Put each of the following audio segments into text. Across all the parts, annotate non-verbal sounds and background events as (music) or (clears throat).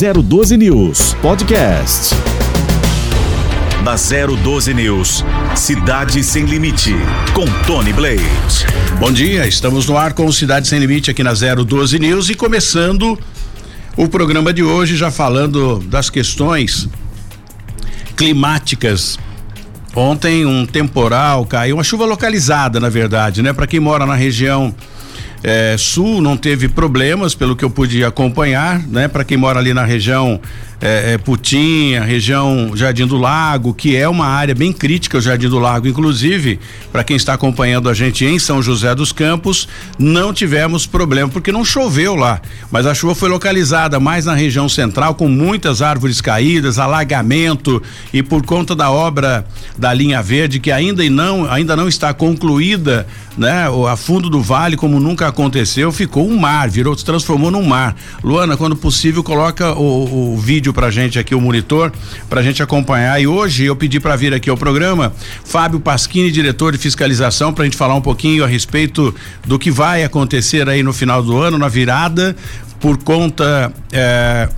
012 News Podcast. Na 012 News, Cidade Sem Limite, com Tony Blade. Bom dia, estamos no ar com Cidade Sem Limite aqui na 012 News e começando o programa de hoje já falando das questões climáticas. Ontem um temporal caiu, uma chuva localizada, na verdade, né? Para quem mora na região é, sul não teve problemas, pelo que eu pude acompanhar, né? Para quem mora ali na região é, é, Putinha, região Jardim do Lago, que é uma área bem crítica, o Jardim do Lago, inclusive, para quem está acompanhando a gente em São José dos Campos, não tivemos problema, porque não choveu lá, mas a chuva foi localizada mais na região central, com muitas árvores caídas, alagamento, e por conta da obra da linha verde, que ainda não, ainda não está concluída, né? A fundo do vale, como nunca aconteceu, ficou um mar, virou, se transformou num mar. Luana, quando possível, coloca o, o vídeo vídeo pra gente aqui, o monitor, pra gente acompanhar. E hoje eu pedi para vir aqui ao programa Fábio Pasquini, diretor de fiscalização, pra gente falar um pouquinho a respeito do que vai acontecer aí no final do ano, na virada, por conta. Eh,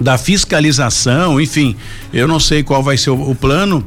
da fiscalização, enfim, eu não sei qual vai ser o, o plano,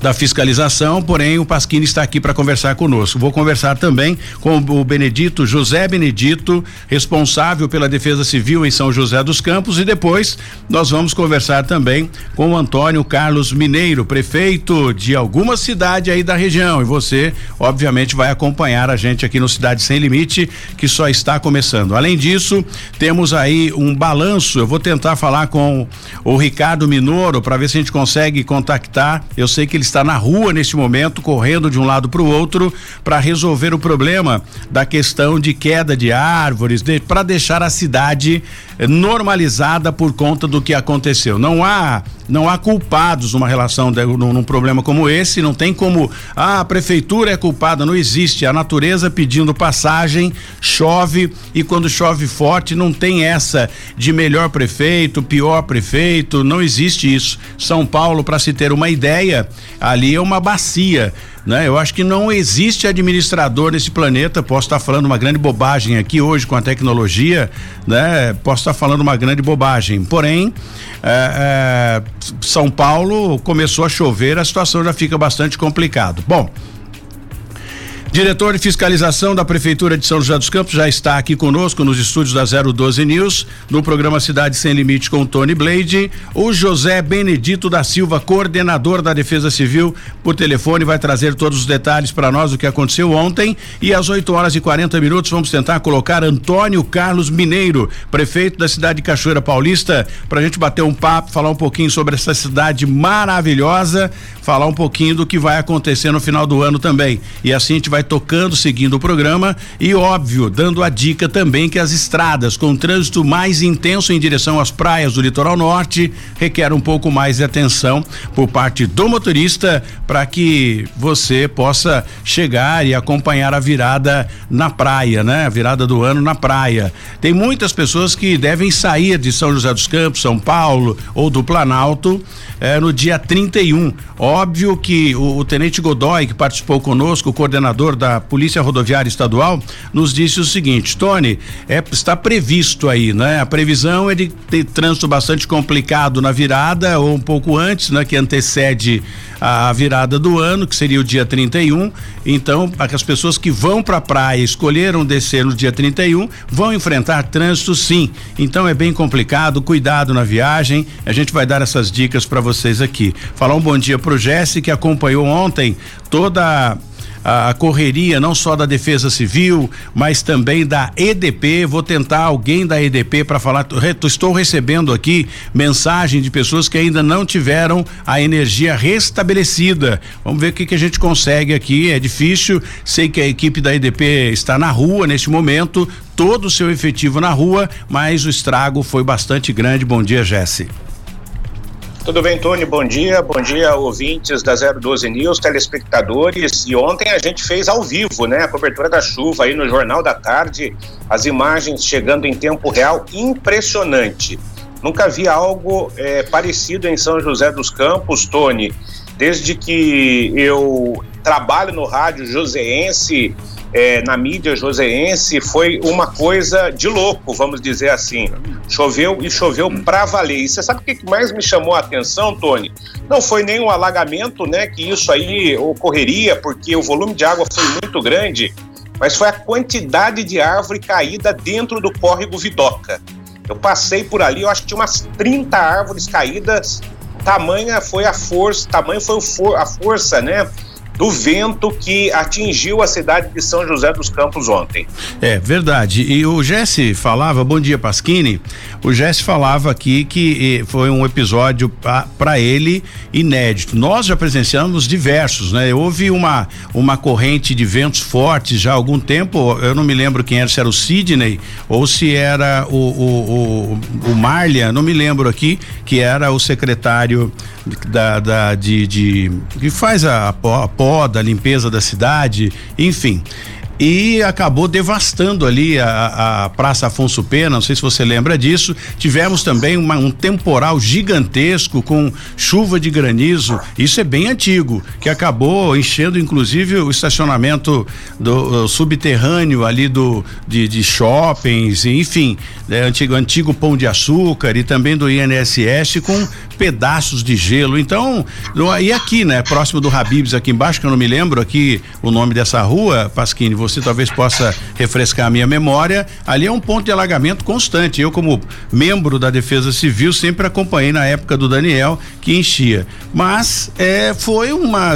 da fiscalização, porém o Pasquini está aqui para conversar conosco. Vou conversar também com o Benedito José Benedito, responsável pela Defesa Civil em São José dos Campos e depois nós vamos conversar também com o Antônio Carlos Mineiro, prefeito de alguma cidade aí da região e você, obviamente, vai acompanhar a gente aqui no Cidade Sem Limite, que só está começando. Além disso, temos aí um balanço. Eu vou tentar falar com o Ricardo Minoro para ver se a gente consegue contactar. Eu sei que ele está na rua neste momento, correndo de um lado para o outro, para resolver o problema da questão de queda de árvores, de, para deixar a cidade eh, normalizada por conta do que aconteceu. Não há não há culpados numa relação de, num, num, problema como esse, não tem como ah, a prefeitura é culpada, não existe. A natureza pedindo passagem, chove e quando chove forte não tem essa de melhor prefeito, pior prefeito, não existe isso. São Paulo, para se ter uma ideia, ali é uma bacia né? Eu acho que não existe administrador nesse planeta, posso estar falando uma grande bobagem aqui hoje com a tecnologia, né? Posso estar falando uma grande bobagem, porém é, é, São Paulo começou a chover, a situação já fica bastante complicado. Bom, Diretor de fiscalização da Prefeitura de São José dos Campos já está aqui conosco nos estúdios da 012 News, no programa Cidade Sem Limite com Tony Blade. O José Benedito da Silva, coordenador da Defesa Civil, por telefone, vai trazer todos os detalhes para nós do que aconteceu ontem. E às 8 horas e 40 minutos vamos tentar colocar Antônio Carlos Mineiro, prefeito da cidade de Cachoeira Paulista, para a gente bater um papo, falar um pouquinho sobre essa cidade maravilhosa, falar um pouquinho do que vai acontecer no final do ano também. E assim a gente vai vai tocando, seguindo o programa e, óbvio, dando a dica também que as estradas com trânsito mais intenso em direção às praias do litoral norte requer um pouco mais de atenção por parte do motorista para que você possa chegar e acompanhar a virada na praia, né? A virada do ano na praia. Tem muitas pessoas que devem sair de São José dos Campos, São Paulo ou do Planalto eh, no dia 31. Óbvio que o, o Tenente Godoy, que participou conosco, o coordenador da Polícia Rodoviária Estadual, nos disse o seguinte: Tony, é, está previsto aí, né? A previsão é de ter trânsito bastante complicado na virada ou um pouco antes, né? Que antecede a virada do ano, que seria o dia 31. Então, as pessoas que vão para a praia, escolheram descer no dia 31, vão enfrentar trânsito sim. Então é bem complicado, cuidado na viagem. A gente vai dar essas dicas para vocês aqui. Falar um bom dia pro Jesse que acompanhou ontem toda a, a correria não só da Defesa Civil, mas também da EDP. Vou tentar alguém da EDP para falar. Estou recebendo aqui mensagem de pessoas que ainda não tiveram a energia restabelecida. Vamos ver o que, que a gente consegue aqui. É difícil. Sei que a equipe da EDP está na rua neste momento, todo o seu efetivo na rua, mas o estrago foi bastante grande. Bom dia, Jesse. Tudo bem, Tony? Bom dia. Bom dia, ouvintes da 012 News, telespectadores. E ontem a gente fez ao vivo, né? A cobertura da chuva aí no Jornal da Tarde, as imagens chegando em tempo real, impressionante. Nunca vi algo é, parecido em São José dos Campos, Tony. Desde que eu trabalho no rádio joseense, é, na mídia joseense foi uma coisa de louco, vamos dizer assim. Choveu e choveu para valer. E você sabe o que mais me chamou a atenção, Tony? Não foi nem alagamento, né, que isso aí ocorreria, porque o volume de água foi muito grande, mas foi a quantidade de árvore caída dentro do córrego Vidoca. Eu passei por ali, eu acho que tinha umas 30 árvores caídas. Tamanha foi a força, tamanho foi a força, né? Do vento que atingiu a cidade de São José dos Campos ontem. É verdade. E o Jesse falava, bom dia Pasquini. O Jesse falava aqui que foi um episódio para ele inédito. Nós já presenciamos diversos, né? Houve uma uma corrente de ventos fortes já há algum tempo. Eu não me lembro quem era, se era o Sidney ou se era o o, o, o Marlia, não me lembro aqui, que era o secretário da, da de, de que faz a, a, a poda, a limpeza da cidade, enfim e acabou devastando ali a, a, Praça Afonso Pena, não sei se você lembra disso. Tivemos também uma, um temporal gigantesco com chuva de granizo, isso é bem antigo, que acabou enchendo inclusive o estacionamento do, subterrâneo ali do de, de shoppings, enfim, é, antigo, antigo pão de açúcar e também do INSS com pedaços de gelo. Então, e aqui, né, próximo do Habibs, aqui embaixo, que eu não me lembro aqui o nome dessa rua, Pasquini, você talvez possa refrescar a minha memória. Ali é um ponto de alagamento constante. Eu, como membro da Defesa Civil, sempre acompanhei na época do Daniel que enchia. Mas é, foi uma,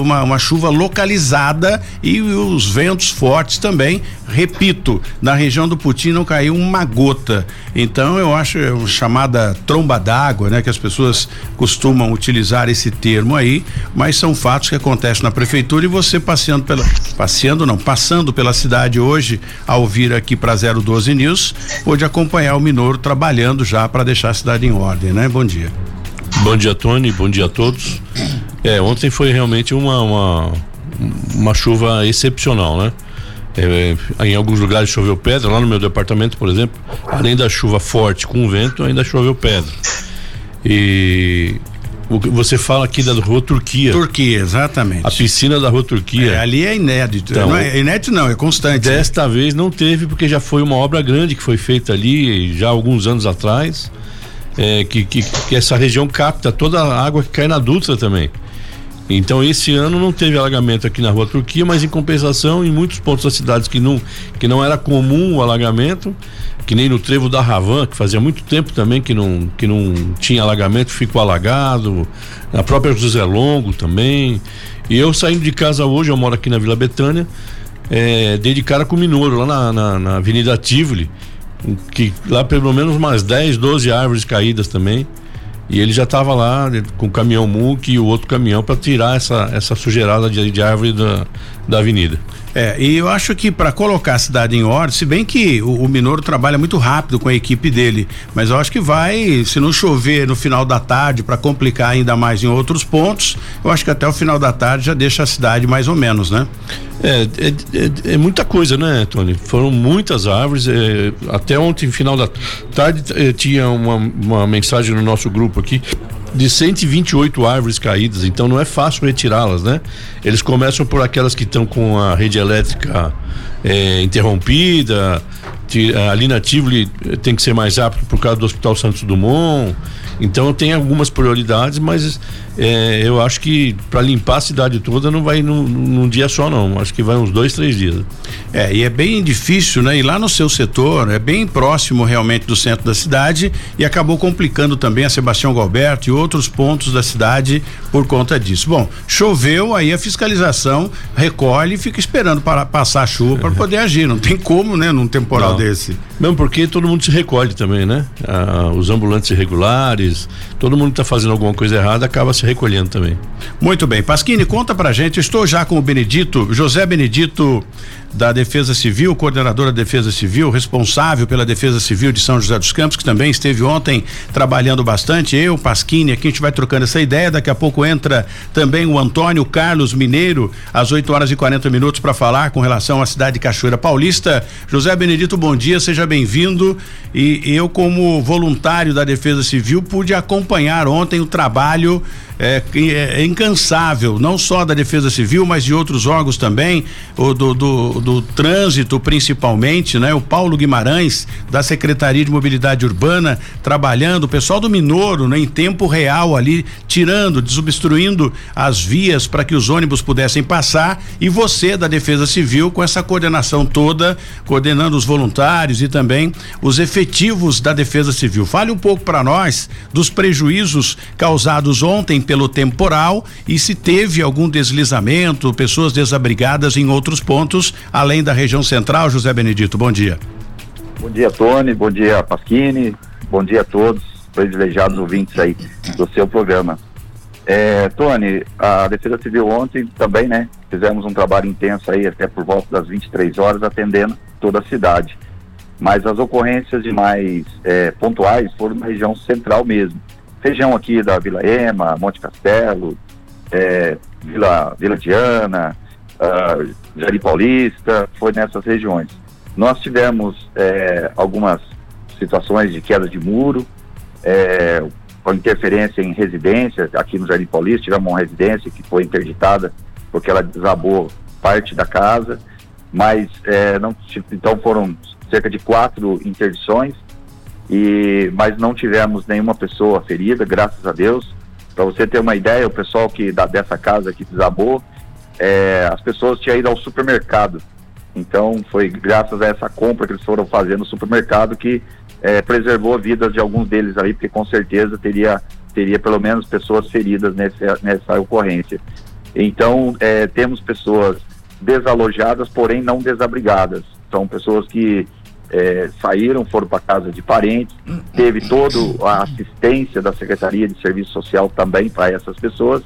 uma, uma chuva localizada e os ventos fortes também. Repito, na região do Putim não caiu uma gota. Então eu acho é chamada tromba d'água, né? Que as pessoas costumam utilizar esse termo aí, mas são fatos que acontecem na prefeitura e você passeando pela passeando não, passando pela cidade hoje, ao vir aqui para 012 News, pôde acompanhar o Minoro trabalhando já para deixar a cidade em ordem, né? Bom dia. Bom dia, Tony. Bom dia a todos. É, ontem foi realmente uma uma, uma chuva excepcional, né? É, em alguns lugares choveu pedra, lá no meu departamento, por exemplo, além da chuva forte com vento, ainda choveu pedra. E você fala aqui da Rua Turquia. Turquia, exatamente. A piscina da Rua Turquia. É, ali é inédito. Então, não é inédito não, é constante. Desta né? vez não teve, porque já foi uma obra grande que foi feita ali já alguns anos atrás. É, que, que, que, essa região capta toda a água que cai na Dutra também. Então esse ano não teve alagamento aqui na Rua Turquia, mas em compensação em muitos pontos da cidade que não que não era comum o alagamento, que nem no trevo da Ravan, que fazia muito tempo também que não que não tinha alagamento, ficou alagado. Na própria José Longo também. E eu saindo de casa hoje, eu moro aqui na Vila Betânia, é, dei de cara com o Minoro, lá na, na, na Avenida Tivoli, que lá pelo menos umas 10, 12 árvores caídas também. E ele já estava lá com o caminhão MUC e o outro caminhão para tirar essa, essa sujeirada de, de árvore da, da avenida. É, e eu acho que para colocar a cidade em ordem, se bem que o, o Minoro trabalha muito rápido com a equipe dele, mas eu acho que vai, se não chover no final da tarde para complicar ainda mais em outros pontos, eu acho que até o final da tarde já deixa a cidade mais ou menos, né? É, é, é, é muita coisa, né, Tony? Foram muitas árvores. É, até ontem, final da tarde, é, tinha uma, uma mensagem no nosso grupo aqui de 128 árvores caídas, então não é fácil retirá-las, né? Eles começam por aquelas que estão com a rede elétrica é, interrompida, ali na Tivoli eh, tem que ser mais rápido por causa do Hospital Santos Dumont. Então tem algumas prioridades, mas é, eu acho que para limpar a cidade toda não vai num, num, dia só não. Acho que vai uns dois, três dias. É, e é bem difícil, né? E lá no seu setor é bem próximo realmente do centro da cidade e acabou complicando também a Sebastião Galberto e outros pontos da cidade por conta disso. Bom, choveu, aí a fiscalização recolhe e fica esperando para passar a chuva para poder agir. Não tem como, né? Num temporal não. desse. Mesmo porque todo mundo se recolhe também, né? Ah, os ambulantes irregulares, todo mundo que está fazendo alguma coisa errada acaba se recolhendo também. Muito bem. Pasquini, conta pra gente. Estou já com o Benedito, José Benedito da Defesa Civil, coordenador da Defesa Civil, responsável pela Defesa Civil de São José dos Campos, que também esteve ontem trabalhando bastante. Eu, Pasquini, aqui a gente vai trocando essa ideia. Daqui a pouco entra também o Antônio Carlos Mineiro, às 8 horas e 40 minutos, para falar com relação à cidade de Cachoeira Paulista. José Benedito, bom dia, seja bem-vindo. E eu, como voluntário da Defesa Civil, pude acompanhar ontem o trabalho é, é, incansável, não só da Defesa Civil, mas de outros órgãos também, o do, do do trânsito, principalmente, né? O Paulo Guimarães, da Secretaria de Mobilidade Urbana, trabalhando, o pessoal do Minoro, né? Em tempo real ali, tirando, desobstruindo as vias para que os ônibus pudessem passar e você da Defesa Civil com essa coordenação toda, coordenando os voluntários e também os efetivos da Defesa Civil. Fale um pouco para nós dos prejuízos causados ontem pelo temporal e se teve algum deslizamento, pessoas desabrigadas em outros pontos, além da região central. José Benedito, bom dia. Bom dia, Tony. Bom dia, Pasquini. Bom dia a todos, privilegiados ouvintes aí do seu programa. É, Tony, a Defesa Civil ontem também, né? Fizemos um trabalho intenso aí até por volta das 23 horas, atendendo toda a cidade. Mas as ocorrências de mais é, pontuais foram na região central mesmo. Região aqui da Vila Ema, Monte Castelo, é, Vila, Vila Diana, uh, Jari Paulista, foi nessas regiões. Nós tivemos é, algumas situações de queda de muro, é, com interferência em residências, aqui no Jardim Paulista, tivemos uma residência que foi interditada porque ela desabou parte da casa, mas é, não, então foram cerca de quatro interdições, e, mas não tivemos nenhuma pessoa ferida, graças a Deus. Para você ter uma ideia, o pessoal que da, dessa casa que desabou, é, as pessoas tinham ido ao supermercado. Então foi graças a essa compra que eles foram fazer no supermercado que é, preservou a vida de alguns deles aí, porque com certeza teria, teria pelo menos pessoas feridas nessa, nessa ocorrência. Então é, temos pessoas desalojadas, porém não desabrigadas. São pessoas que é, saíram, foram para casa de parentes, teve toda a assistência da Secretaria de Serviço Social também para essas pessoas,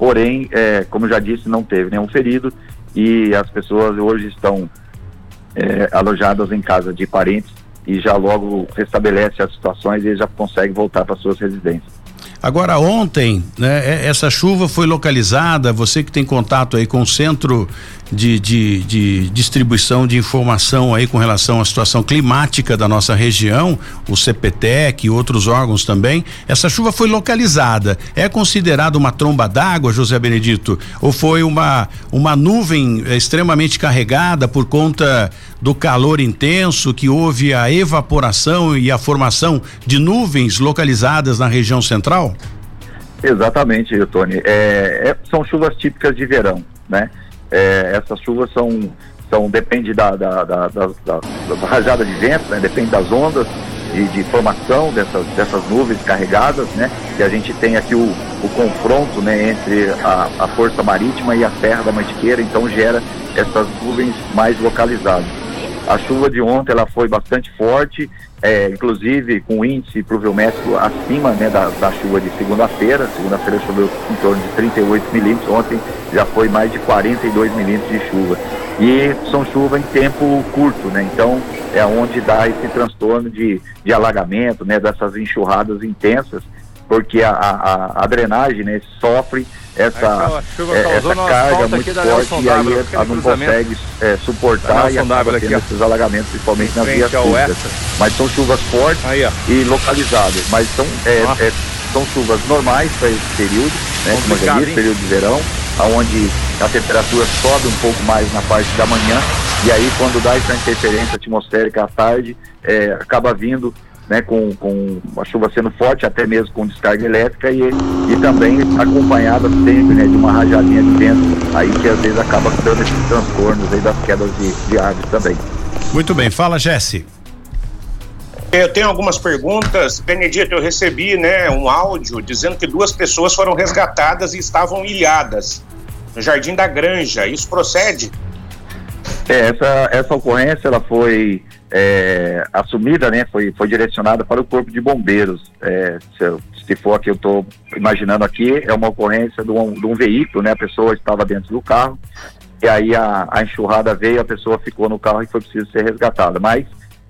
porém, é, como já disse, não teve nenhum ferido e as pessoas hoje estão é, alojadas em casa de parentes e já logo restabelece as situações e já consegue voltar para suas residências. Agora ontem, né, essa chuva foi localizada, você que tem contato aí com o centro de, de, de, distribuição de informação aí com relação à situação climática da nossa região, o CPTEC e outros órgãos também. Essa chuva foi localizada. É considerada uma tromba d'água, José Benedito? Ou foi uma, uma nuvem eh, extremamente carregada por conta do calor intenso que houve a evaporação e a formação de nuvens localizadas na região central? Exatamente, Tony. É, é, são chuvas típicas de verão, né? É, essas chuvas são, são depende da, da, da, da, da rajada de vento, né? depende das ondas de, de, formação dessas, dessas nuvens carregadas, né? Que a gente tem aqui o, o confronto, né? Entre a, a força marítima e a terra da mantiqueira, então gera essas nuvens mais localizadas. A chuva de ontem ela foi bastante forte, é, inclusive com índice pluviométrico acima né, da, da chuva de segunda-feira. Segunda-feira choveu em torno de 38 milímetros, ontem já foi mais de 42 milímetros de chuva. E são chuva em tempo curto, né? Então é onde dá esse transtorno de, de alagamento, né? Dessas enxurradas intensas, porque a, a, a drenagem né, sofre essa, é, essa carga muito forte e aí ela não consegue é, suportar e acaba tendo esses alagamentos, principalmente nas vias públicas. Mas são chuvas fortes aí, e localizadas, mas são, é, é, são chuvas normais para esse período, né, como já disse, período de verão, onde a temperatura sobe um pouco mais na parte da manhã e aí quando dá essa interferência atmosférica à tarde, é, acaba vindo né, com, com a chuva sendo forte, até mesmo com descarga elétrica e, e também acompanhada sempre né, de uma rajadinha de vento, aí que às vezes acaba dando esses transtornos aí das quedas de, de árvores também. Muito bem, fala Jesse. Eu tenho algumas perguntas. Benedito, eu recebi né, um áudio dizendo que duas pessoas foram resgatadas e estavam ilhadas no Jardim da Granja. Isso procede? É, essa, essa ocorrência ela foi é, assumida, né, foi, foi direcionada para o Corpo de Bombeiros. É, se, se, for que eu estou imaginando aqui, é uma ocorrência de um, de um, veículo, né, a pessoa estava dentro do carro, e aí a, a enxurrada veio, a pessoa ficou no carro e foi preciso ser resgatada. Mas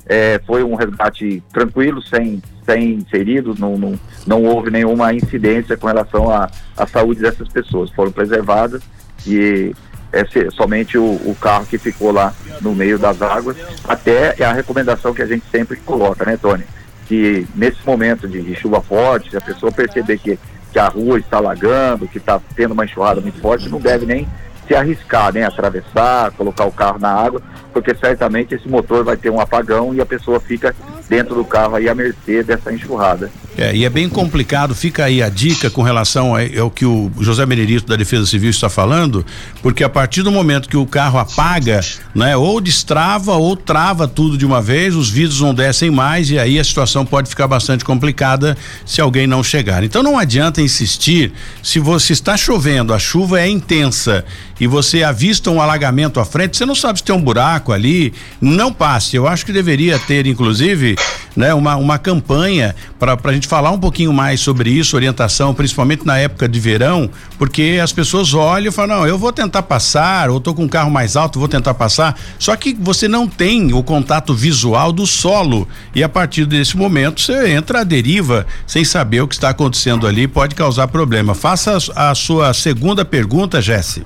é, foi um resgate tranquilo, sem, sem feridos, não, não, não houve nenhuma incidência com relação à saúde dessas pessoas. Foram preservadas e é somente o, o, carro que ficou lá no meio das águas. Até é a recomendação que a gente sempre coloca, né, Tony? Que nesse momento de, chuva forte, se a pessoa perceber que, que a rua está alagando, que está tendo uma enxurrada muito forte, não deve nem se arriscar, né? Atravessar, colocar o carro na água, porque certamente esse motor vai ter um apagão e a pessoa fica dentro do carro aí à mercê dessa enxurrada. É, e é bem complicado, fica aí a dica com relação ao que o José Benedito da Defesa Civil está falando, porque a partir do momento que o carro apaga, né, ou destrava ou trava tudo de uma vez, os vidros não descem mais e aí a situação pode ficar bastante complicada se alguém não chegar. Então não adianta insistir, se você está chovendo, a chuva é intensa e você avista um alagamento à frente, você não sabe se tem um buraco ali, não passe. Eu acho que deveria ter, inclusive, né, uma, uma campanha para a gente falar um pouquinho mais sobre isso, orientação, principalmente na época de verão, porque as pessoas olham e falam, não, eu vou tentar passar, ou tô com um carro mais alto, vou tentar passar. Só que você não tem o contato visual do solo. E a partir desse momento você entra à deriva sem saber o que está acontecendo ali, pode causar problema. Faça a, a sua segunda pergunta, Jesse.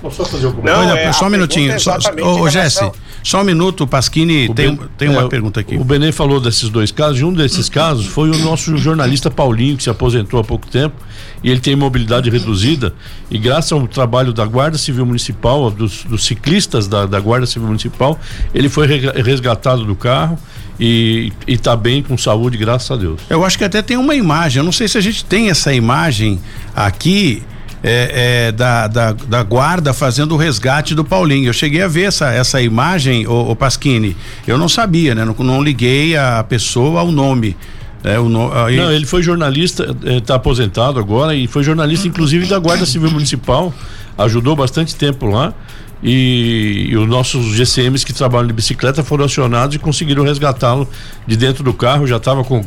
Posso só fazer um Não, é, só um minutinho. É só, ô, Jesse, só um minuto, Pasquini o tem, ben, tem uma é, pergunta aqui. O Benê falou desses dois casos, e um desses (clears throat) casos foi o nosso jornalista Paulinho, que se aposentou há pouco tempo, e ele tem mobilidade reduzida, e graças ao trabalho da Guarda Civil Municipal, dos, dos ciclistas da, da, Guarda Civil Municipal, ele foi resgatado do carro e está bem com saúde, graças a Deus. Eu acho que até tem uma imagem, eu não sei se a gente tem essa imagem aqui, é, é, da, da, da, guarda fazendo o resgate do Paulinho. Eu cheguei a ver essa, essa imagem, o, o Pasquini. Eu não sabia, né? Não, não liguei a pessoa ao nome. É, o no, aí... Não, ele foi jornalista, está é, aposentado agora e foi jornalista, inclusive, da Guarda Civil Municipal. Ajudou bastante tempo lá. E, e, os nossos GCMs que trabalham de bicicleta foram acionados e conseguiram resgatá-lo de dentro do carro, já estava com,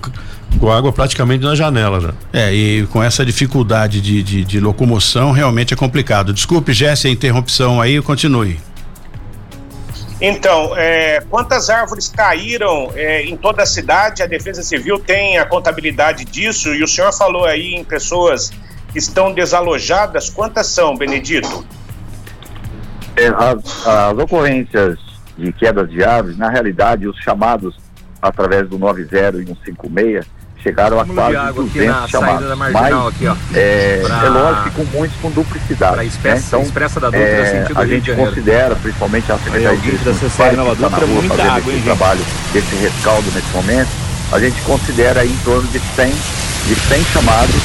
com água praticamente na janela. Já. É, e com essa dificuldade de, de, de locomoção realmente é complicado. Desculpe, Jesse, a interrupção aí, continue. Então, é, quantas árvores caíram é, em toda a cidade? A Defesa Civil tem a contabilidade disso e o senhor falou aí em pessoas que estão desalojadas. Quantas são, Benedito? É, as, as ocorrências de quedas de árvores, na realidade, os chamados através do 90 e 156 chegaram a quase 200 chamados. Mas aqui, é, pra... é lógico que com muitos com duplicidade. Né? Expressa, né? Então, expressa da Dutra, é, a gente considera, principalmente a Secretaria de da CCR Nova Dutra, é muita água, hein, trabalho desse rescaldo nesse momento, a gente considera aí em torno de 100, de 100 chamados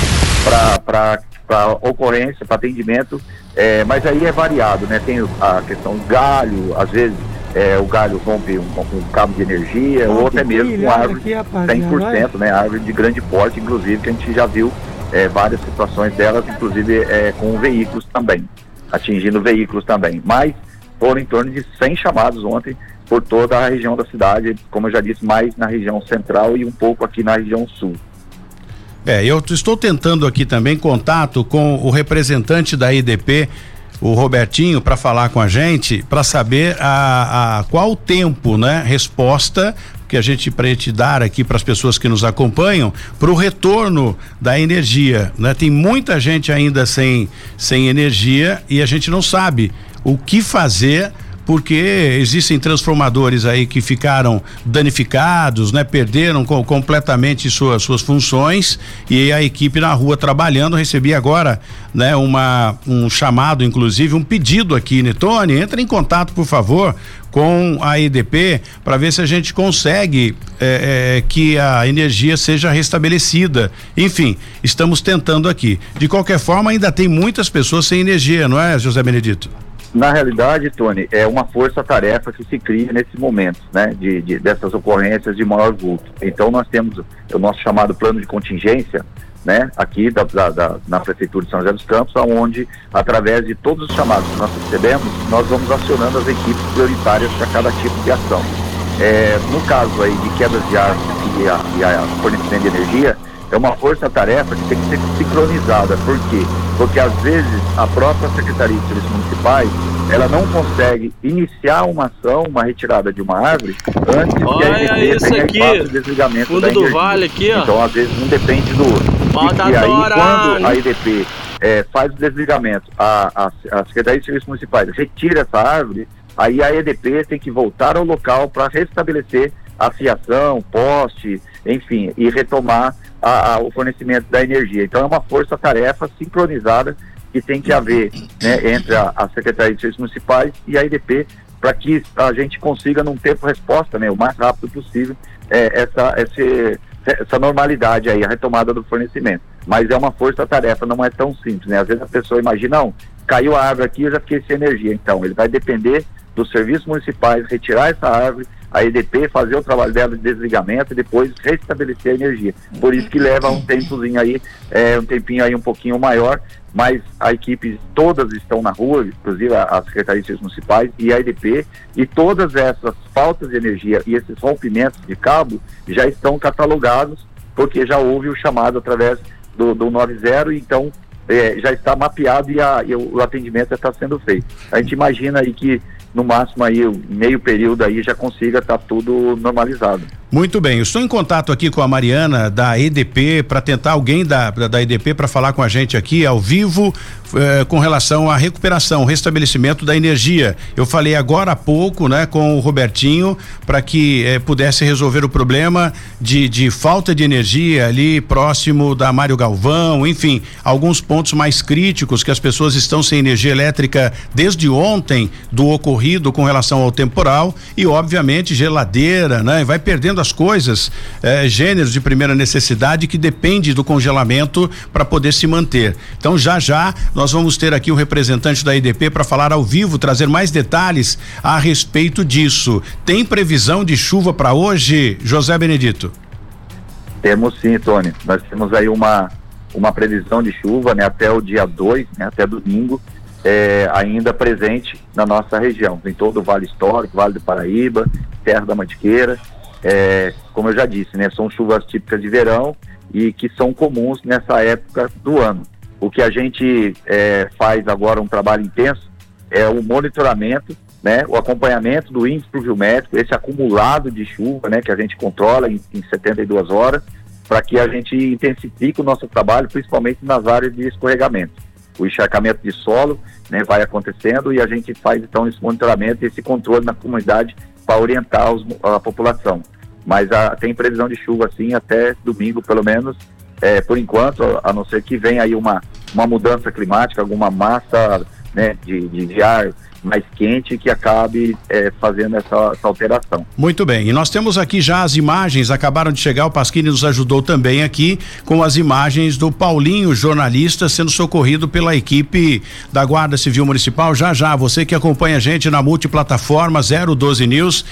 para ocorrência, para atendimento é, mas aí é variado, né? Tem a questão do galho, às vezes é, o galho rompe um, um, cabo de energia, oh, ou até mesmo com árvore aqui, 100%, né? Árvore de grande porte, inclusive, que a gente já viu é, várias situações delas, inclusive é, com veículos também, atingindo veículos também. Mas foram em torno de 100 chamados ontem por toda a região da cidade, como eu já disse, mais na região central e um pouco aqui na região sul. É, eu estou tentando aqui também contato com o representante da IDP, o Robertinho, para falar com a gente, para saber a, a qual tempo, né? Resposta que a gente para te dar aqui para as pessoas que nos acompanham para o retorno da energia, né? Tem muita gente ainda sem sem energia e a gente não sabe o que fazer porque existem transformadores aí que ficaram danificados, né? Perderam com, completamente suas, suas funções e a equipe na rua trabalhando, recebi agora, né? Uma, um chamado, inclusive, um pedido aqui, né? Tony, entra em contato, por favor, com a EDP para ver se a gente consegue é, é, que a energia seja restabelecida. Enfim, estamos tentando aqui. De qualquer forma, ainda tem muitas pessoas sem energia, não é, José Benedito? Na realidade, Tony, é uma força-tarefa que se cria nesses momentos, né, de, de, dessas ocorrências de maior vulto. Então, nós temos o nosso chamado plano de contingência, né, aqui da, da, da, na Prefeitura de São José dos Campos, onde, através de todos os chamados que nós recebemos, nós vamos acionando as equipes prioritárias para cada tipo de ação. É, no caso aí de quedas de ar e a, e a fornecimento de energia, é uma força-tarefa que tem que ser sincronizada. Por quê? Porque às vezes a própria Secretaria de Serviços Municipais ela não consegue iniciar uma ação, uma retirada de uma árvore antes Olha que a EDP tenha aqui, o desligamento fundo da energia. do vale aqui, ó. Então às vezes um depende do outro. E, e aí quando a EDP é, faz o desligamento, a, a, a Secretaria de Serviços Municipais retira essa árvore, aí a EDP tem que voltar ao local para restabelecer a fiação, poste, enfim, e retomar a, a, o fornecimento da energia. Então é uma força-tarefa sincronizada que tem que haver né, entre a, a Secretaria de Serviços Municipais e a IDP para que a gente consiga, num tempo resposta, né, o mais rápido possível, é, essa, esse, essa normalidade aí, a retomada do fornecimento. Mas é uma força-tarefa, não é tão simples, né? Às vezes a pessoa imagina, não, caiu a árvore aqui, eu já fiquei sem energia. Então, ele vai depender dos serviços municipais retirar essa árvore, a EDP fazer o trabalho dela de desligamento e depois restabelecer a energia. Por isso que leva um tempozinho aí, é, um tempinho aí um pouquinho maior, mas a equipe todas estão na rua, inclusive as secretarias municipais e a EDP, e todas essas faltas de energia e esses rompimentos de cabo já estão catalogados, porque já houve o chamado através do, do 90, então é, já está mapeado e, a, e o atendimento já está sendo feito. A gente imagina aí que no máximo aí meio período aí já consiga estar tá tudo normalizado. Muito bem, estou em contato aqui com a Mariana da EDP para tentar alguém da, da EDP para falar com a gente aqui ao vivo eh, com relação à recuperação, restabelecimento da energia. Eu falei agora há pouco, né, com o Robertinho para que eh, pudesse resolver o problema de, de falta de energia ali próximo da Mário Galvão, enfim, alguns pontos mais críticos que as pessoas estão sem energia elétrica desde ontem do ocorrido com relação ao temporal e obviamente geladeira, né, vai perdendo as coisas, eh, gêneros de primeira necessidade que depende do congelamento para poder se manter. Então já já nós vamos ter aqui o representante da IDP para falar ao vivo, trazer mais detalhes a respeito disso. Tem previsão de chuva para hoje, José Benedito? Temos sim, Tony. Nós temos aí uma uma previsão de chuva, né, até o dia 2, né, até domingo, é, ainda presente na nossa região, em todo o Vale Histórico, Vale do Paraíba, Terra da Mantiqueira, é, como eu já disse, né, são chuvas típicas de verão e que são comuns nessa época do ano. O que a gente é, faz agora um trabalho intenso é o monitoramento, né, o acompanhamento do índice pluviométrico, esse acumulado de chuva, né, que a gente controla em, em 72 horas, para que a gente intensifique o nosso trabalho, principalmente nas áreas de escorregamento. O encharcamento de solo né, vai acontecendo e a gente faz então esse monitoramento e esse controle na comunidade para orientar os, a população. Mas a, tem previsão de chuva assim até domingo, pelo menos, é, por enquanto, a não ser que venha aí uma, uma mudança climática, alguma massa né, de, de, de ar mais quente que acabe é, fazendo essa, essa, alteração. Muito bem, e nós temos aqui já as imagens, acabaram de chegar, o Pasquini nos ajudou também aqui com as imagens do Paulinho, jornalista, sendo socorrido pela equipe da Guarda Civil Municipal. Já já, você que acompanha a gente na multiplataforma 012 News,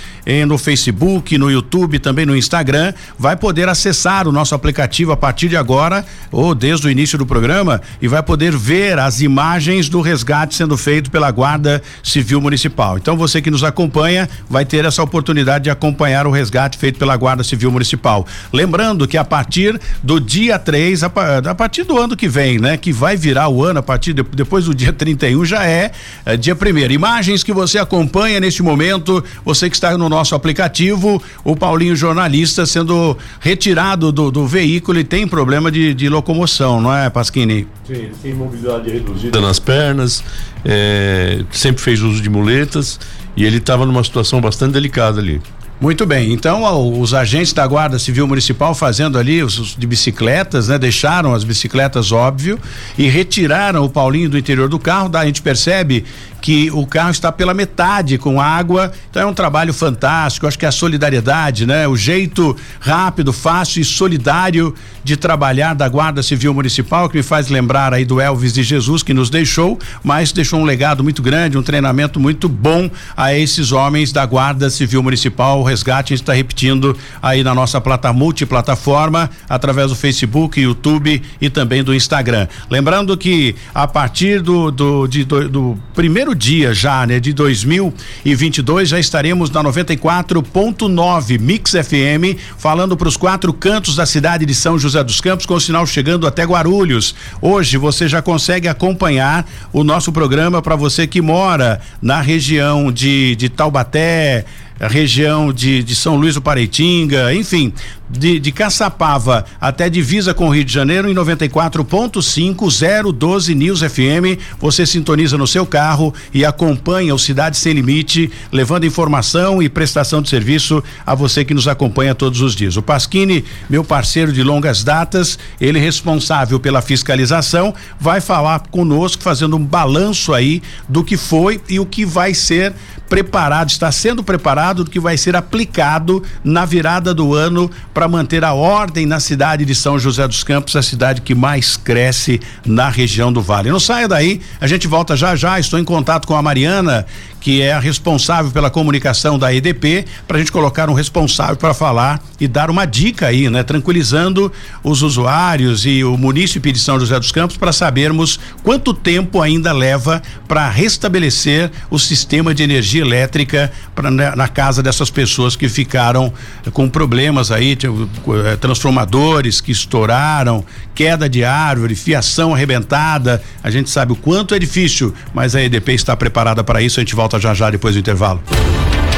no Facebook, no YouTube, também no Instagram, vai poder acessar o nosso aplicativo a partir de agora, ou desde o início do programa, e vai poder ver as imagens do resgate sendo feito pela Guarda Civil Municipal. Então você que nos acompanha vai ter essa oportunidade de acompanhar o resgate feito pela Guarda Civil Municipal. Lembrando que a partir do dia 3, a, a partir do ano que vem, né, que vai virar o ano a partir de, depois do dia 31 já é, é dia primeiro. Imagens que você acompanha neste momento, você que está no nosso aplicativo, o Paulinho jornalista sendo retirado do, do veículo e tem problema de, de locomoção, não é, Pasquini? Sim, tem mobilidade reduzida nas pernas, é, sempre fez uso de muletas e ele estava numa situação bastante delicada ali. Muito bem, então os agentes da Guarda Civil Municipal fazendo ali os, de bicicletas, né? Deixaram as bicicletas, óbvio, e retiraram o Paulinho do interior do carro. Daí a gente percebe que o carro está pela metade com água. Então é um trabalho fantástico. Acho que é a solidariedade, né? O jeito rápido, fácil e solidário de trabalhar da Guarda Civil Municipal, que me faz lembrar aí do Elvis de Jesus que nos deixou, mas deixou um legado muito grande, um treinamento muito bom a esses homens da Guarda Civil Municipal. O resgate está repetindo aí na nossa plata multiplataforma, através do Facebook, YouTube e também do Instagram. Lembrando que a partir do, do, de, do, do primeiro primeiro dia já, né, de 2022, já estaremos na 94.9 Mix FM, falando para os quatro cantos da cidade de São José dos Campos, com o sinal chegando até Guarulhos. Hoje você já consegue acompanhar o nosso programa para você que mora na região de, de Taubaté, região de, de São Luís do Pareitinga, enfim, de, de Caçapava até divisa com o Rio de Janeiro em 94.5 012 News FM. Você sintoniza no seu carro e acompanha o Cidade Sem Limite, levando informação e prestação de serviço a você que nos acompanha todos os dias. O Pasquini, meu parceiro de longas datas, ele responsável pela fiscalização, vai falar conosco fazendo um balanço aí do que foi e o que vai ser preparado, está sendo preparado do que vai ser aplicado na virada do ano para manter a ordem na cidade de São José dos Campos, a cidade que mais cresce na região do Vale. Não saia daí, a gente volta já já. Estou em contato com a Mariana, que é a responsável pela comunicação da EDP, para a gente colocar um responsável para falar e dar uma dica aí, né? Tranquilizando os usuários e o munícipe de São José dos Campos para sabermos quanto tempo ainda leva para restabelecer o sistema de energia elétrica pra, na, na, casa dessas pessoas que ficaram com problemas aí, eh, transformadores que estouraram, queda de árvore, fiação arrebentada. A gente sabe o quanto é difícil, mas a EDP está preparada para isso. A gente volta já já depois do intervalo.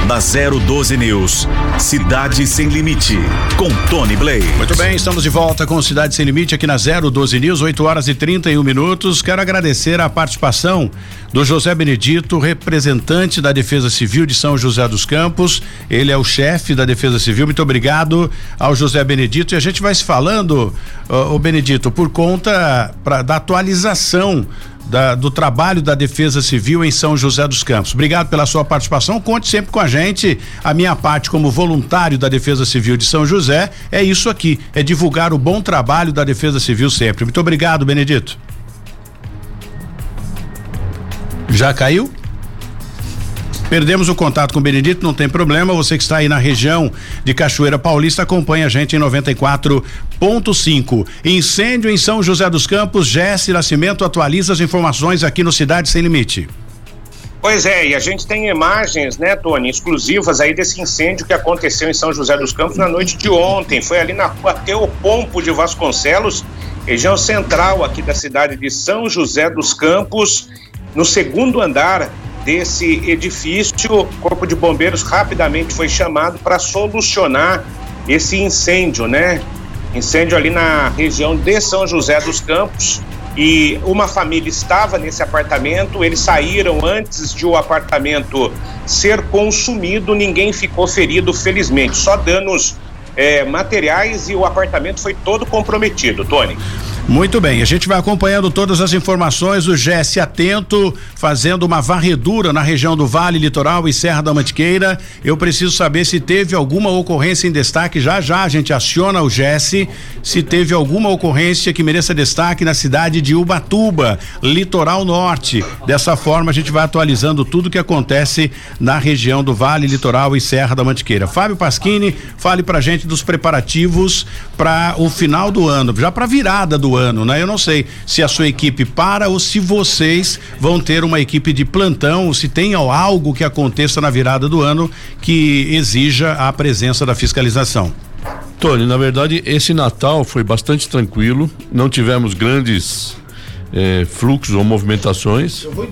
Na 012 News, Cidade Sem Limite, com Tony Blake. Muito bem, estamos de volta com Cidade Sem Limite aqui na 012 News, 8 horas e 31 minutos. Quero agradecer a participação do José Benedito, representante da Defesa Civil de São José dos Campos. Ele é o chefe da Defesa Civil. Muito obrigado ao José Benedito. E a gente vai se falando, o Benedito, por conta pra, da atualização da, do trabalho da Defesa Civil em São José dos Campos. Obrigado pela sua participação. Conte sempre com a gente. A minha parte como voluntário da Defesa Civil de São José é isso aqui, é divulgar o bom trabalho da Defesa Civil sempre. Muito obrigado, Benedito. Já caiu? Perdemos o contato com o Benedito, não tem problema. Você que está aí na região de Cachoeira Paulista, acompanha a gente em 94.5. Incêndio em São José dos Campos, Jesse Nascimento atualiza as informações aqui no Cidade Sem Limite. Pois é, e a gente tem imagens, né, Tony, exclusivas aí desse incêndio que aconteceu em São José dos Campos na noite de ontem. Foi ali na rua Teopompo de Vasconcelos, região central aqui da cidade de São José dos Campos, no segundo andar desse edifício. O Corpo de Bombeiros rapidamente foi chamado para solucionar esse incêndio, né? Incêndio ali na região de São José dos Campos. E uma família estava nesse apartamento, eles saíram antes de o apartamento ser consumido, ninguém ficou ferido, felizmente, só danos é, materiais e o apartamento foi todo comprometido, Tony. Muito bem, a gente vai acompanhando todas as informações, o GS atento, fazendo uma varredura na região do Vale Litoral e Serra da Mantiqueira. Eu preciso saber se teve alguma ocorrência em destaque. Já já a gente aciona o GS, se teve alguma ocorrência que mereça destaque na cidade de Ubatuba, Litoral Norte. Dessa forma a gente vai atualizando tudo que acontece na região do Vale Litoral e Serra da Mantiqueira. Fábio Pasquini, fale pra gente dos preparativos para o final do ano, já para virada do ano, né? Eu não sei se a sua equipe para ou se vocês vão ter uma equipe de plantão, ou se tem algo que aconteça na virada do ano que exija a presença da fiscalização. Tony, na verdade, esse Natal foi bastante tranquilo, não tivemos grandes eh, fluxos ou movimentações. Eu vou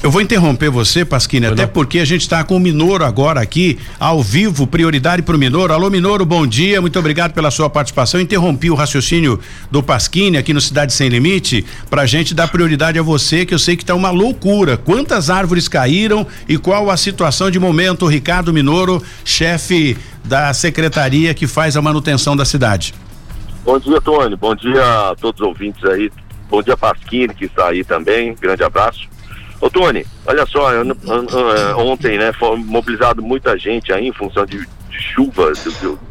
eu vou interromper você, Pasquini, até porque a gente está com o Minoro agora aqui, ao vivo, prioridade para o Minoro. Alô, Minoro, bom dia, muito obrigado pela sua participação. Interrompi o raciocínio do Pasquini aqui no Cidade Sem Limite, para a gente dar prioridade a você, que eu sei que está uma loucura. Quantas árvores caíram e qual a situação de momento, Ricardo Minoro, chefe da secretaria que faz a manutenção da cidade. Bom dia, Tony. Bom dia a todos os ouvintes aí. Bom dia, Pasquini, que está aí também. Grande abraço. Ô Tony, olha só, eu, ontem, né, foi mobilizado muita gente aí em função de, de chuva,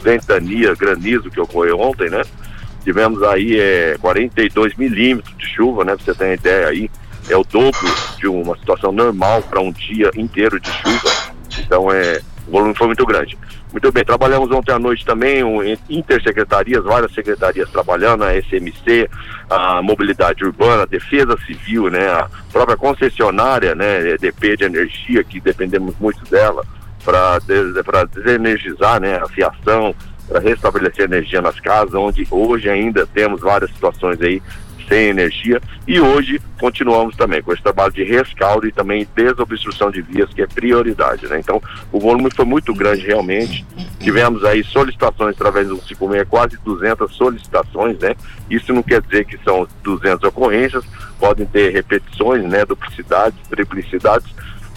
ventania, granizo que ocorreu ontem, né? Tivemos aí é, 42 milímetros de chuva, né? Pra você ter ideia aí, é o dobro de uma situação normal para um dia inteiro de chuva. Então é, o volume foi muito grande. Muito bem, trabalhamos ontem à noite também, um, intersecretarias, várias secretarias trabalhando, a SMC, a Mobilidade Urbana, a Defesa Civil, né, a própria concessionária, né, EDP de energia, que dependemos muito dela, para desenergizar, né, a fiação, para restabelecer energia nas casas, onde hoje ainda temos várias situações aí sem energia e hoje continuamos também com esse trabalho de rescaldo e também desobstrução de vias que é prioridade, né? Então o volume foi muito grande realmente, tivemos aí solicitações através do 56, quase 200 solicitações, né? Isso não quer dizer que são 200 ocorrências, podem ter repetições, né? Duplicidades, triplicidades,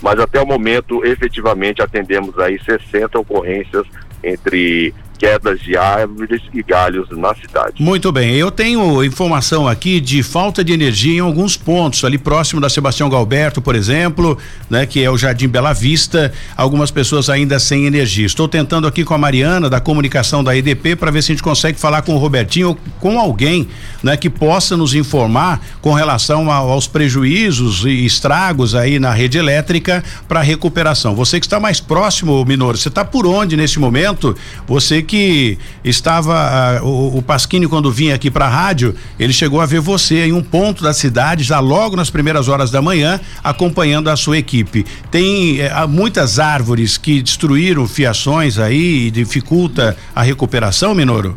mas até o momento efetivamente atendemos aí 60 ocorrências entre quedas de árvores e galhos na cidade. Muito bem, eu tenho informação aqui de falta de energia em alguns pontos, ali próximo da Sebastião Galberto, por exemplo, né, que é o Jardim Bela Vista, algumas pessoas ainda sem energia. Estou tentando aqui com a Mariana da comunicação da EDP para ver se a gente consegue falar com o Robertinho ou com alguém, né, que possa nos informar com relação aos prejuízos e estragos aí na rede elétrica para recuperação. Você que está mais próximo, Minoro, você está por onde nesse momento? Você que estava uh, o, o Pasquini quando vinha aqui para a rádio, ele chegou a ver você em um ponto da cidade já logo nas primeiras horas da manhã, acompanhando a sua equipe. Tem uh, muitas árvores que destruíram fiações aí e dificulta a recuperação, Minoro?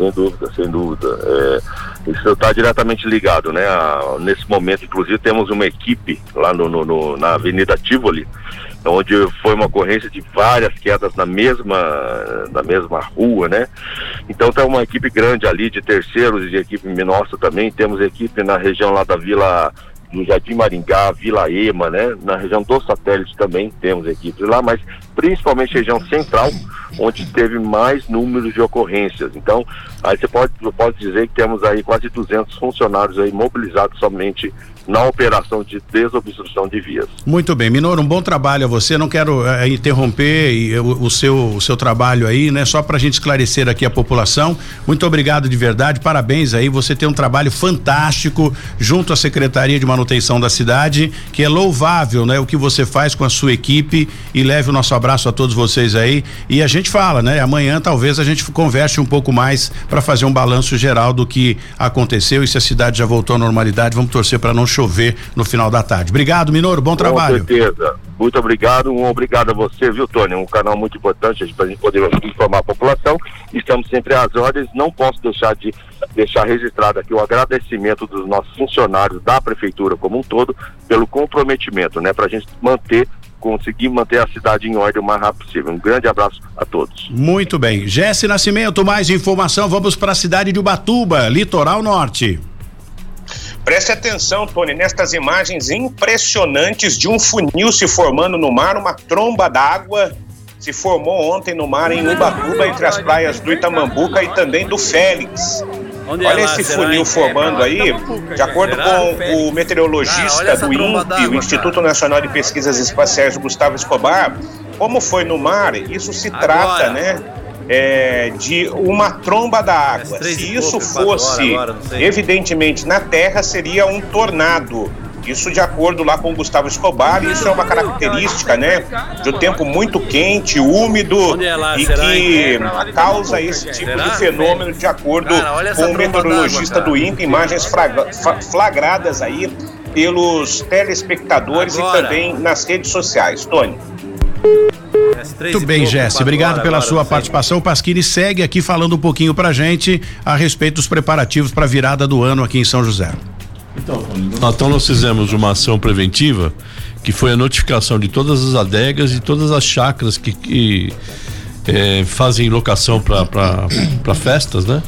Sem dúvida, sem dúvida. É, isso está diretamente ligado, né? A, nesse momento, inclusive, temos uma equipe lá no, no, no na Avenida Tivoli, onde foi uma ocorrência de várias quedas na mesma, na mesma rua, né? Então tem uma equipe grande ali de terceiros e de equipe nossa também. Temos equipe na região lá da Vila do Jardim Maringá, Vila Ema, né? Na região do satélite também temos equipes lá, mas principalmente região central, onde teve mais números de ocorrências. Então, aí você pode, pode dizer que temos aí quase 200 funcionários aí mobilizados somente na operação de desobstrução de vias. Muito bem, Minoro, um bom trabalho a você. Não quero é, interromper e, o, o, seu, o seu trabalho aí, né? Só para a gente esclarecer aqui a população. Muito obrigado de verdade, parabéns aí. Você tem um trabalho fantástico junto à Secretaria de Manutenção da cidade, que é louvável, né? O que você faz com a sua equipe e leve o nosso abraço a todos vocês aí. E a gente fala, né? Amanhã talvez a gente converse um pouco mais para fazer um balanço geral do que aconteceu e se a cidade já voltou à normalidade. Vamos torcer para não chover no final da tarde. Obrigado, Minoro, bom trabalho. Com certeza. Muito obrigado, um obrigado a você, viu, Tony? Um canal muito importante para a gente poder informar a população. Estamos sempre às ordens. Não posso deixar de deixar registrado aqui o agradecimento dos nossos funcionários da prefeitura como um todo pelo comprometimento, né, para a gente manter conseguir manter a cidade em ordem o mais rápido possível. Um grande abraço a todos. Muito bem. Jesse Nascimento, mais informação, vamos para a cidade de Ubatuba, litoral norte. Preste atenção, Tony, nestas imagens impressionantes de um funil se formando no mar, uma tromba d'água se formou ontem no mar em Ubatuba, entre as praias do Itamambuca e também do Félix. Onde Olha é esse funil formando aí, de acordo com o meteorologista do INPE, o Instituto Nacional de Pesquisas Espaciais, Gustavo Escobar, como foi no mar, isso se trata, né? É, de uma tromba da água. Se isso fosse, evidentemente, na Terra, seria um tornado. Isso de acordo lá com o Gustavo Escobar, isso é uma característica, né, de um tempo muito quente, úmido é e que causa esse tipo de fenômeno de acordo com o meteorologista do INPE, imagens flagradas aí pelos telespectadores e também nas redes sociais. Tony. Muito bem, Jesse. Obrigado pela sua participação. O Pasquini segue aqui falando um pouquinho pra gente a respeito dos preparativos para a virada do ano aqui em São José. Então, então nós fizemos uma ação preventiva que foi a notificação de todas as adegas e todas as chácaras que, que é, fazem locação para festas, né?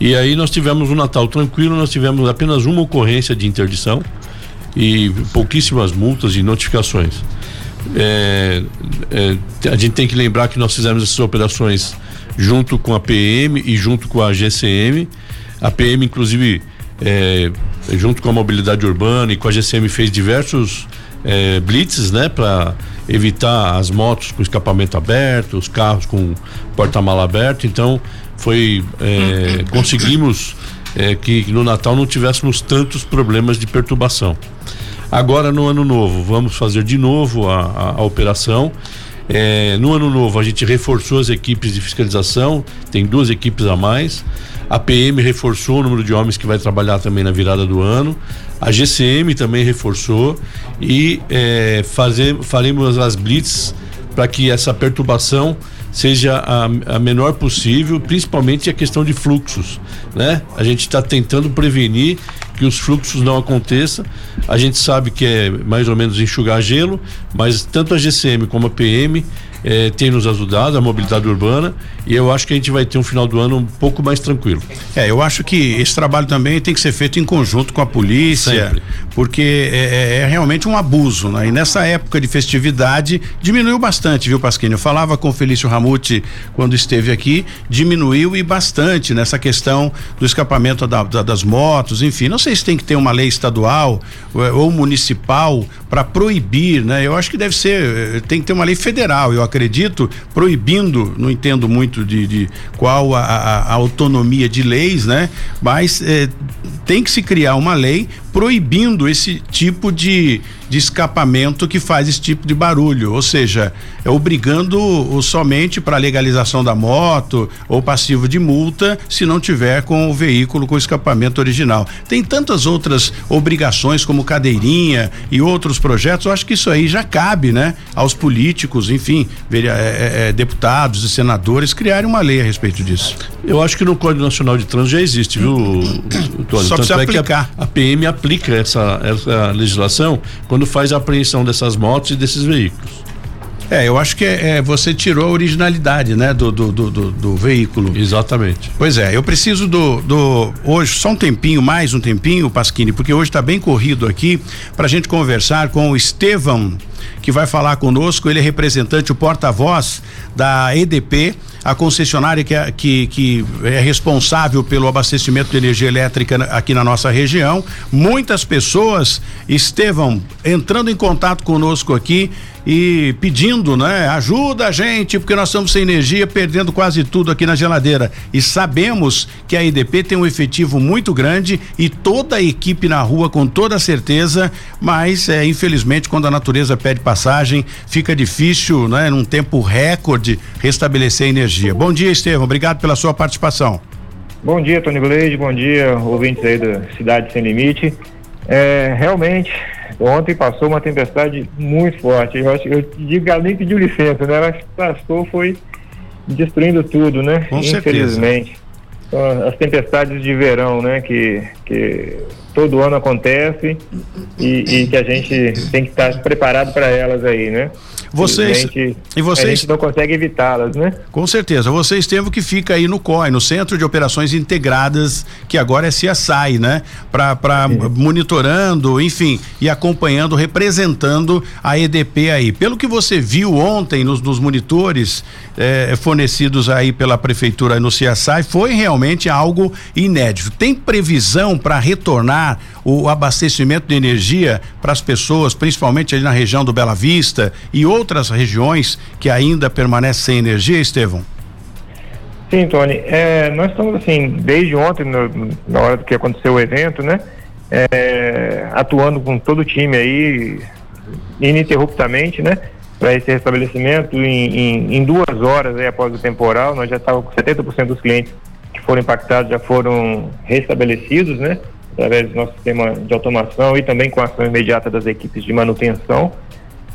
E aí nós tivemos um Natal tranquilo, nós tivemos apenas uma ocorrência de interdição e pouquíssimas multas e notificações. É, é, a gente tem que lembrar que nós fizemos essas operações junto com a PM e junto com a GCM. A PM, inclusive, é, junto com a mobilidade urbana e com a GCM fez diversos é, blitzes, né, para evitar as motos com escapamento aberto, os carros com porta-mala aberto. Então, foi é, conseguimos é, que no Natal não tivéssemos tantos problemas de perturbação. Agora no ano novo vamos fazer de novo a, a, a operação. É, no ano novo a gente reforçou as equipes de fiscalização, tem duas equipes a mais. A PM reforçou o número de homens que vai trabalhar também na virada do ano. A GCM também reforçou e é, fazer, faremos as blitz para que essa perturbação seja a, a, menor possível, principalmente a questão de fluxos, né? A gente está tentando prevenir que os fluxos não aconteçam. A gente sabe que é mais ou menos enxugar gelo, mas tanto a GCM como a PM eh, tem nos ajudado, a mobilidade urbana, e eu acho que a gente vai ter um final do ano um pouco mais tranquilo. É, eu acho que esse trabalho também tem que ser feito em conjunto com a polícia, Sempre. porque é, é, é, realmente um abuso, né? E nessa época de festividade diminuiu bastante, viu, Pasquini? Eu falava com o Felício Ramute quando esteve aqui, diminuiu e bastante nessa questão do escapamento da, da, das motos, enfim. Não sei se tem que ter uma lei estadual ou, ou municipal para proibir, né? Eu acho que deve ser, tem que ter uma lei federal. Eu acredito, proibindo, não entendo muito de, de qual a, a, a, autonomia de leis, né? Mas é, tem que se criar uma lei proibindo esse tipo de, de escapamento que faz esse tipo de barulho, ou seja, é obrigando o, somente para legalização da moto ou passivo de multa se não tiver com o veículo com escapamento original. Tem tantas outras obrigações como cadeirinha e outros projetos, eu acho que isso aí já cabe, né, aos políticos, enfim, é, é, é, deputados e senadores criarem uma lei a respeito disso. Eu acho que no Código Nacional de Trânsito já existe, viu? Só precisa aplicar. É a, a PM aplica essa, essa legislação quando faz a apreensão dessas motos e desses veículos. É, eu acho que é, é, você tirou a originalidade, né, do, do, do, do, do veículo. Exatamente. Pois é, eu preciso do, do hoje só um tempinho, mais um tempinho, Pasquini, porque hoje está bem corrido aqui para a gente conversar com o Estevão, que vai falar conosco. Ele é representante, o porta-voz da EDP a concessionária que é, que, que é responsável pelo abastecimento de energia elétrica aqui na nossa região. Muitas pessoas estavam entrando em contato conosco aqui e pedindo, né? Ajuda a gente, porque nós estamos sem energia, perdendo quase tudo aqui na geladeira. E sabemos que a IDP tem um efetivo muito grande e toda a equipe na rua com toda certeza, mas é, infelizmente quando a natureza pede passagem, fica difícil, né? Num tempo recorde restabelecer a energia. Bom dia, Estevam, obrigado pela sua participação. Bom dia, Tony Gleide, bom dia, ouvintes aí da Cidade Sem Limite. É, realmente, Ontem passou uma tempestade muito forte. Eu, acho, eu digo que ela nem pediu licença, né? Ela passou, foi destruindo tudo, né? Com Infelizmente. Então, as tempestades de verão, né? Que, que todo ano acontece e, e que a gente tem que estar preparado para elas aí, né? Vocês e vocês a gente não consegue evitá-las, né? Com certeza. Vocês têm que fica aí no COI, no Centro de Operações Integradas, que agora é CSI, né? Para monitorando, enfim, e acompanhando, representando a EDP aí. Pelo que você viu ontem nos, nos monitores eh, fornecidos aí pela prefeitura no CSI, foi realmente algo inédito. Tem previsão para retornar o abastecimento de energia para as pessoas, principalmente ali na região do Bela Vista e outras regiões que ainda permanecem sem energia, Estevão? Sim, Tony. É, nós estamos assim, desde ontem, no, na hora que aconteceu o evento, né? É, atuando com todo o time aí, ininterruptamente, né? Para esse restabelecimento em, em, em, duas horas aí, após o temporal, nós já estávamos com 70% dos clientes foram impactados já foram restabelecidos, né? através do nosso sistema de automação e também com a ação imediata das equipes de manutenção.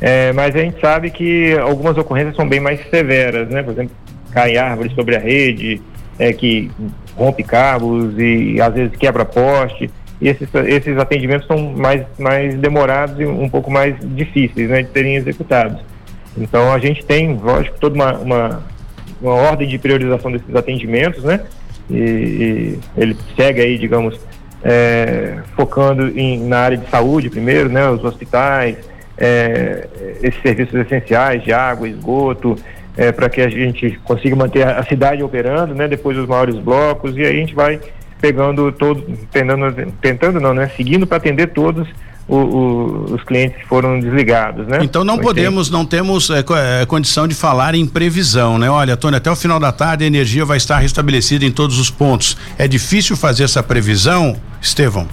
É, mas a gente sabe que algumas ocorrências são bem mais severas, né? Por exemplo, cai árvores sobre a rede, é, que rompe cabos e às vezes quebra poste. E esses, esses atendimentos são mais, mais demorados e um pouco mais difíceis né, de serem executados. Então a gente tem, lógico, toda uma, uma, uma ordem de priorização desses atendimentos, né? E, e ele segue aí, digamos, é, focando em, na área de saúde primeiro, né, os hospitais, é, esses serviços essenciais de água, esgoto, é, para que a gente consiga manter a, cidade operando, né, depois os maiores blocos, e aí a gente vai pegando todo, tentando, tentando não, né, seguindo para atender todos o, o, os clientes foram desligados, né? Então não podemos, não temos é, é, condição de falar em previsão, né? Olha, Tony, até o final da tarde a energia vai estar restabelecida em todos os pontos. É difícil fazer essa previsão, Estevão?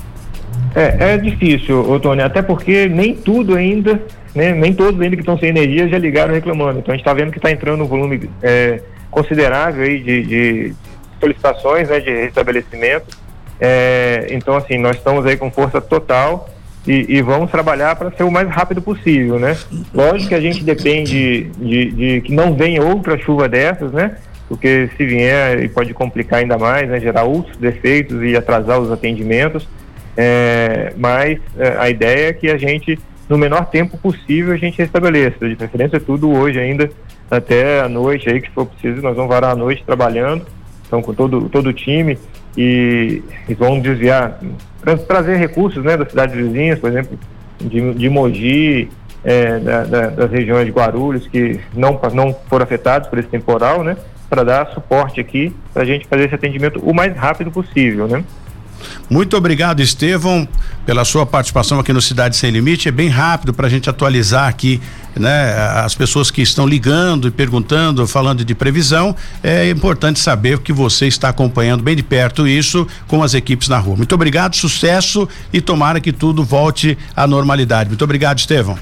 É, é difícil, ô Tony, até porque nem tudo ainda, né? Nem todos ainda que estão sem energia já ligaram reclamando. Então a gente está vendo que está entrando um volume é, considerável aí de, de solicitações, né? De restabelecimento. É, então assim, nós estamos aí com força total e, e vamos trabalhar para ser o mais rápido possível, né? Lógico que a gente depende de, de, que não venha outra chuva dessas, né? Porque se vier pode complicar ainda mais, né? Gerar outros defeitos e atrasar os atendimentos. É, mas é, a ideia é que a gente, no menor tempo possível, a gente restabeleça. De preferência, tudo hoje ainda, até a noite aí, que for preciso, nós vamos varar a noite trabalhando, então com todo, todo o time, e, e vão desviar, tra trazer recursos né, das cidades vizinhas, por exemplo, de, de Mogi, é, da, da, das regiões de Guarulhos, que não, não foram afetados por esse temporal, né? Para dar suporte aqui, para a gente fazer esse atendimento o mais rápido possível, né? Muito obrigado, Estevão, pela sua participação aqui no Cidade Sem Limite. É bem rápido para a gente atualizar aqui, né? As pessoas que estão ligando e perguntando, falando de previsão, é importante saber que você está acompanhando bem de perto isso com as equipes na rua. Muito obrigado, sucesso e tomara que tudo volte à normalidade. Muito obrigado, Estevão.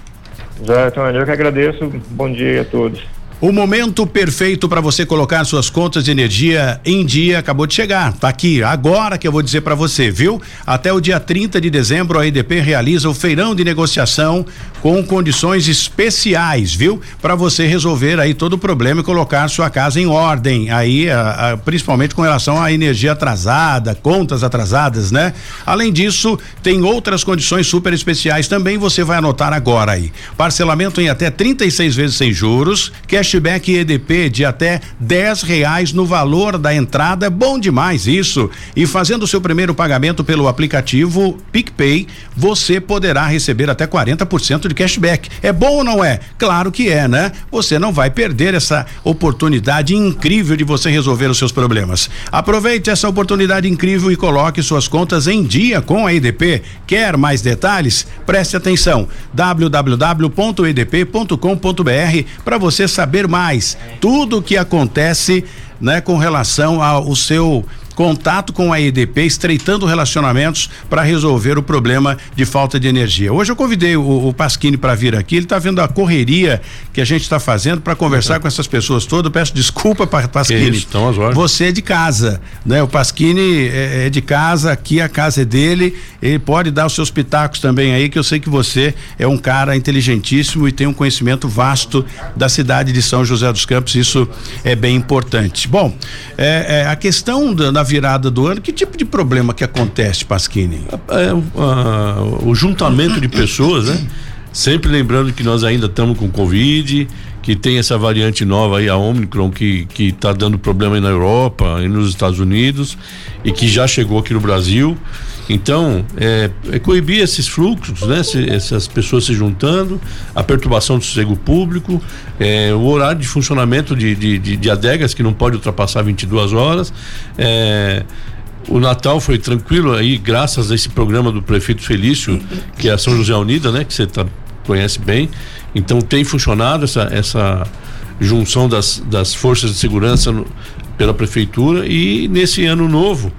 Já, então, eu que agradeço. Bom dia a todos. O momento perfeito para você colocar suas contas de energia em dia acabou de chegar. Tá aqui, agora que eu vou dizer para você, viu? Até o dia 30 de dezembro a EDP realiza o feirão de negociação com condições especiais, viu? Para você resolver aí todo o problema e colocar sua casa em ordem. Aí, a, a, principalmente com relação à energia atrasada, contas atrasadas, né? Além disso, tem outras condições super especiais também, você vai anotar agora aí. Parcelamento em até 36 vezes sem juros, cash cashback EDP de até dez reais no valor da entrada, bom demais isso. E fazendo o seu primeiro pagamento pelo aplicativo PicPay, você poderá receber até 40% de cashback. É bom ou não é? Claro que é, né? Você não vai perder essa oportunidade incrível de você resolver os seus problemas. Aproveite essa oportunidade incrível e coloque suas contas em dia com a EDP. Quer mais detalhes? Preste atenção. www.edp.com.br para você saber saber mais tudo o que acontece, né, com relação ao seu contato com a EDP, estreitando relacionamentos para resolver o problema de falta de energia. Hoje eu convidei o, o Pasquini para vir aqui, ele está vendo a correria que a gente está fazendo para conversar com essas pessoas todas. Peço desculpa para Pasquini. Isso, então, Você é de casa, né? O Pasquini é, é, de casa, aqui a casa é dele, ele pode dar os seus pitacos também aí, que eu sei que você é um cara inteligentíssimo e tem um conhecimento vasto da cidade de São José dos Campos, isso é bem importante. Bom, é, é a questão da, da virada do ano, que tipo de problema que acontece, Pasquini? É, é, o juntamento de pessoas, né? Sempre lembrando que nós ainda estamos com Covid, que tem essa variante nova aí, a Omicron, que que está dando problema aí na Europa e nos Estados Unidos e que já chegou aqui no Brasil. Então, é, é coibir esses fluxos, né? Se, essas pessoas se juntando, a perturbação do sossego público, é, o horário de funcionamento de, de, de, de, adegas que não pode ultrapassar 22 horas. É, o Natal foi tranquilo aí, graças a esse programa do prefeito Felício, que é a São José Unida, né? Que você tá, conhece bem. Então tem funcionado essa, essa junção das, das forças de segurança no, pela prefeitura e nesse ano novo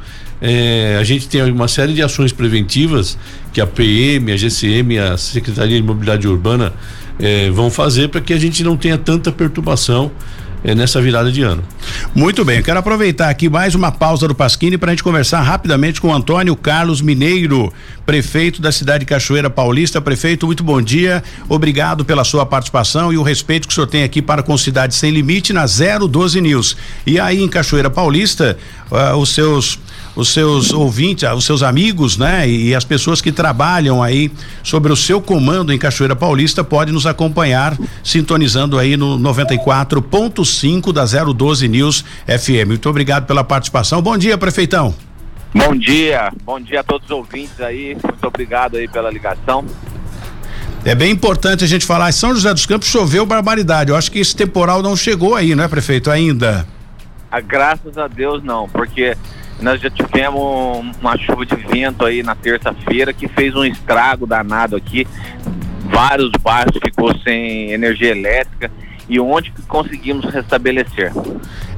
é, a gente tem uma série de ações preventivas que a PM, a GCM, a Secretaria de Mobilidade Urbana é, vão fazer para que a gente não tenha tanta perturbação é, nessa virada de ano. Muito bem, quero aproveitar aqui mais uma pausa do Pasquini para a gente conversar rapidamente com Antônio Carlos Mineiro, prefeito da cidade de Cachoeira Paulista. Prefeito, muito bom dia, obrigado pela sua participação e o respeito que o senhor tem aqui para com Cidade Sem Limite na 012 News. E aí em Cachoeira Paulista, uh, os seus os seus ouvintes, os seus amigos, né? E, as pessoas que trabalham aí sobre o seu comando em Cachoeira Paulista podem nos acompanhar sintonizando aí no 94.5 da 012 News FM. Muito obrigado pela participação. Bom dia, prefeitão. Bom dia, bom dia a todos os ouvintes aí. Muito obrigado aí pela ligação. É bem importante a gente falar. São José dos Campos choveu barbaridade. Eu acho que esse temporal não chegou aí, né, prefeito? Ainda. Ah, graças a Deus não, porque nós já tivemos uma chuva de vento aí na terça-feira que fez um estrago danado aqui. Vários bairros ficou sem energia elétrica e onde conseguimos restabelecer.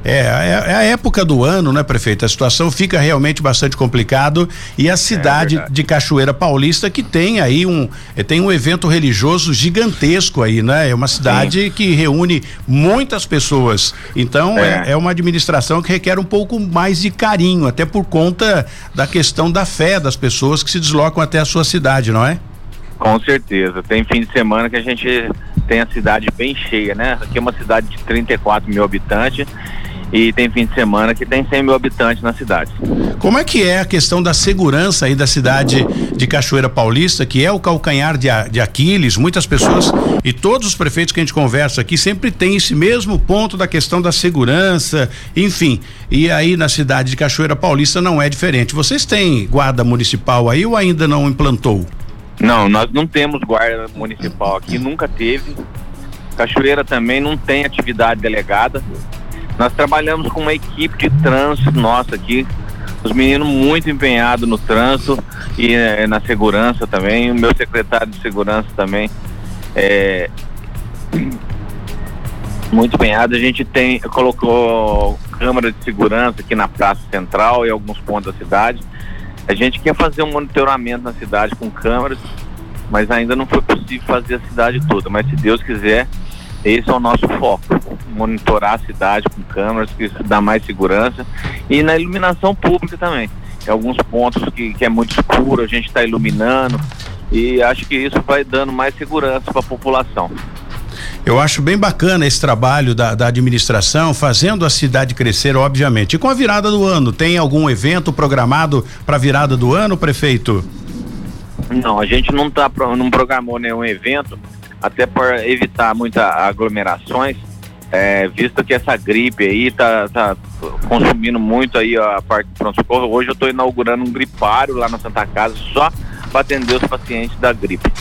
É, é, é, a época do ano, né, prefeito? A situação fica realmente bastante complicado e a cidade é de Cachoeira Paulista que tem aí um eh, tem um evento religioso gigantesco aí, né? É uma cidade Sim. que reúne muitas pessoas. Então é. é. é uma administração que requer um pouco mais de carinho, até por conta da questão da fé das pessoas que se deslocam até a sua cidade, não é? Com certeza. Tem fim de semana que a gente tem a cidade bem cheia, né? Aqui é uma cidade de 34 mil habitantes e tem fim de semana que tem 100 mil habitantes na cidade. Como é que é a questão da segurança aí da cidade de Cachoeira Paulista, que é o calcanhar de, de Aquiles? Muitas pessoas e todos os prefeitos que a gente conversa aqui sempre tem esse mesmo ponto da questão da segurança, enfim. E aí na cidade de Cachoeira Paulista não é diferente. Vocês têm guarda municipal aí ou ainda não implantou? Não, nós não temos guarda municipal aqui, nunca teve. Cachoeira também não tem atividade delegada. Nós trabalhamos com uma equipe de trânsito nossa aqui, os meninos muito empenhados no trânsito e eh, na segurança também, o meu secretário de segurança também é muito empenhado. A gente tem colocou câmera de segurança aqui na Praça Central e alguns pontos da cidade. A gente quer fazer um monitoramento na cidade com câmeras, mas ainda não foi possível fazer a cidade toda. Mas se Deus quiser, esse é o nosso foco, monitorar a cidade com câmeras, que isso dá mais segurança. E na iluminação pública também. Tem alguns pontos que, que é muito escuro, a gente está iluminando. E acho que isso vai dando mais segurança para a população. Eu acho bem bacana esse trabalho da, da, administração, fazendo a cidade crescer, obviamente. E com a virada do ano, tem algum evento programado para a virada do ano, prefeito? Não, a gente não tá não programou nenhum evento, até para evitar muitas aglomerações, é, visto que essa gripe aí tá, tá consumindo muito aí a parte do pronto-socorro. Hoje eu estou inaugurando um gripário lá na Santa Casa só para atender os pacientes da gripe.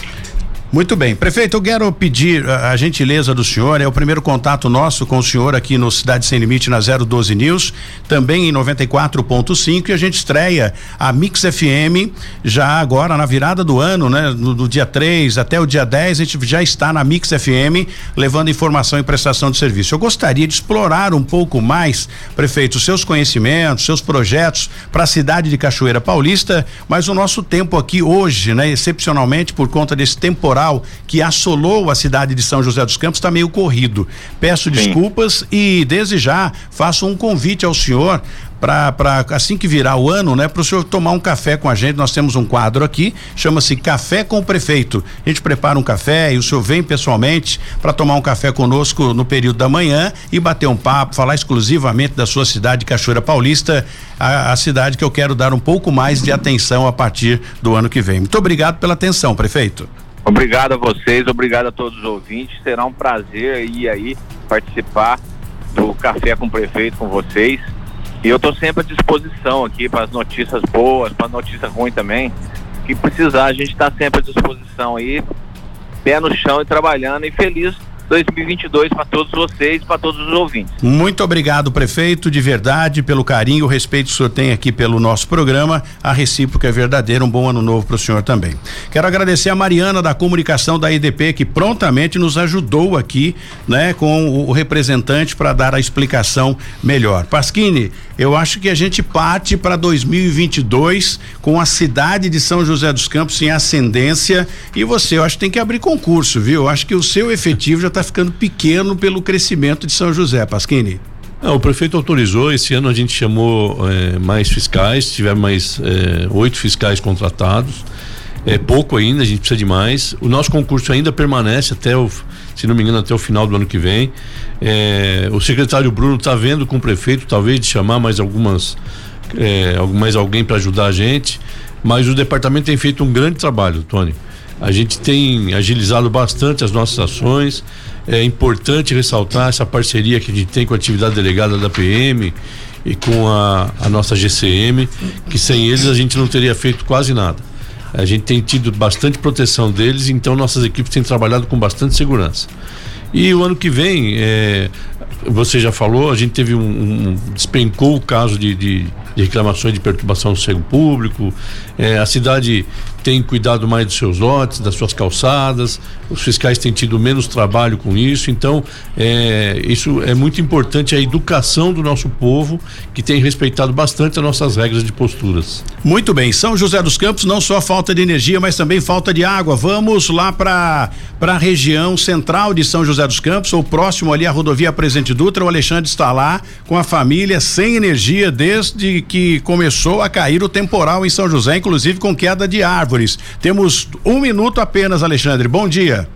Muito bem. Prefeito, eu quero pedir a, a, gentileza do senhor, é o primeiro contato nosso com o senhor aqui no Cidade Sem Limite na 012 News, também em 94.5 e a gente estreia a Mix FM já agora na virada do ano, né? No, do dia 3 até o dia 10, a gente já está na Mix FM levando informação e prestação de serviço. Eu gostaria de explorar um pouco mais, prefeito, seus conhecimentos, seus projetos para a cidade de Cachoeira Paulista, mas o nosso tempo aqui hoje, né, excepcionalmente por conta desse temporal temporal que assolou a cidade de São José dos Campos está meio corrido. Peço Sim. desculpas e desde já faço um convite ao senhor para assim que virar o ano, né, para o senhor tomar um café com a gente. Nós temos um quadro aqui, chama-se Café com o Prefeito. A gente prepara um café e o senhor vem pessoalmente para tomar um café conosco no período da manhã e bater um papo, falar exclusivamente da sua cidade, Cachoeira Paulista, a, a cidade que eu quero dar um pouco mais de atenção a partir do ano que vem. Muito obrigado pela atenção, prefeito. Obrigado a vocês, obrigado a todos os ouvintes. Será um prazer ir aí participar do Café com o Prefeito com vocês. E eu estou sempre à disposição aqui para as notícias boas, para notícias ruins também. Que precisar, a gente está sempre à disposição aí, pé no chão e trabalhando e feliz 2022 para todos vocês, para todos os ouvintes. Muito obrigado, prefeito, de verdade, pelo carinho, o respeito que o senhor tem aqui pelo nosso programa. A recíproca é verdadeira. Um bom ano novo para o senhor também. Quero agradecer a Mariana da comunicação da IDP que prontamente nos ajudou aqui, né, com o, representante para dar a explicação melhor. Pasquini, eu acho que a gente parte para 2022 com a cidade de São José dos Campos em ascendência e você, eu acho que tem que abrir concurso, viu? Eu acho que o seu efetivo já está ficando pequeno pelo crescimento de São José, Pasquini. Não, o prefeito autorizou, esse ano a gente chamou eh, mais fiscais, tivemos mais eh, oito fiscais contratados. É pouco ainda, a gente precisa de mais. O nosso concurso ainda permanece até o, se não me engano, até o final do ano que vem. É, o secretário Bruno está vendo com o prefeito, talvez, de chamar mais algumas, é, mais alguém para ajudar a gente. Mas o departamento tem feito um grande trabalho, Tony. A gente tem agilizado bastante as nossas ações. É importante ressaltar essa parceria que a gente tem com a atividade delegada da PM e com a, a nossa GCM, que sem eles a gente não teria feito quase nada. A gente tem tido bastante proteção deles, então nossas equipes têm trabalhado com bastante segurança. E o ano que vem, é, você já falou, a gente teve um, um despencou o caso de, de, de, reclamações de perturbação do cego público. É, a cidade tem cuidado mais dos seus lotes, das suas calçadas, os fiscais têm tido menos trabalho com isso, então é, isso é muito importante a educação do nosso povo que tem respeitado bastante as nossas regras de posturas. Muito bem, São José dos Campos não só falta de energia, mas também falta de água. Vamos lá para a região central de São José dos Campos, ou próximo ali à rodovia Presidente Dutra. O Alexandre está lá com a família sem energia desde que começou a cair o temporal em São José, inclusive com queda de árvore árvores. Temos um minuto apenas, Alexandre. Bom dia.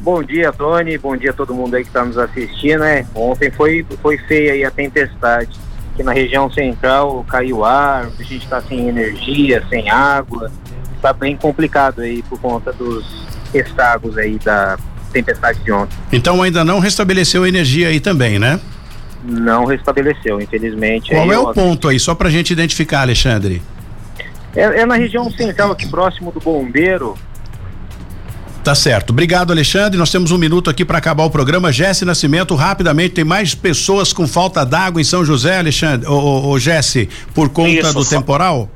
Bom dia, Tony. Bom dia a todo mundo aí que está nos assistindo. Né? Ontem foi, foi feia aí a tempestade. Aqui na região central caiu ar, a gente está sem energia, sem água. Está bem complicado aí por conta dos estragos aí da tempestade de ontem. Então ainda não restabeleceu a energia aí também, né? Não restabeleceu, infelizmente. Qual aí, é o ó, ponto aí, só pra gente identificar, Alexandre? É, é na região central, aqui próximo do bombeiro. Tá certo. Obrigado, Alexandre. Nós temos um minuto aqui para acabar o programa. Jesse Nascimento, rapidamente, tem mais pessoas com falta d'água em São José, Alexandre, ô, ô, Jesse, por conta Isso, do temporal?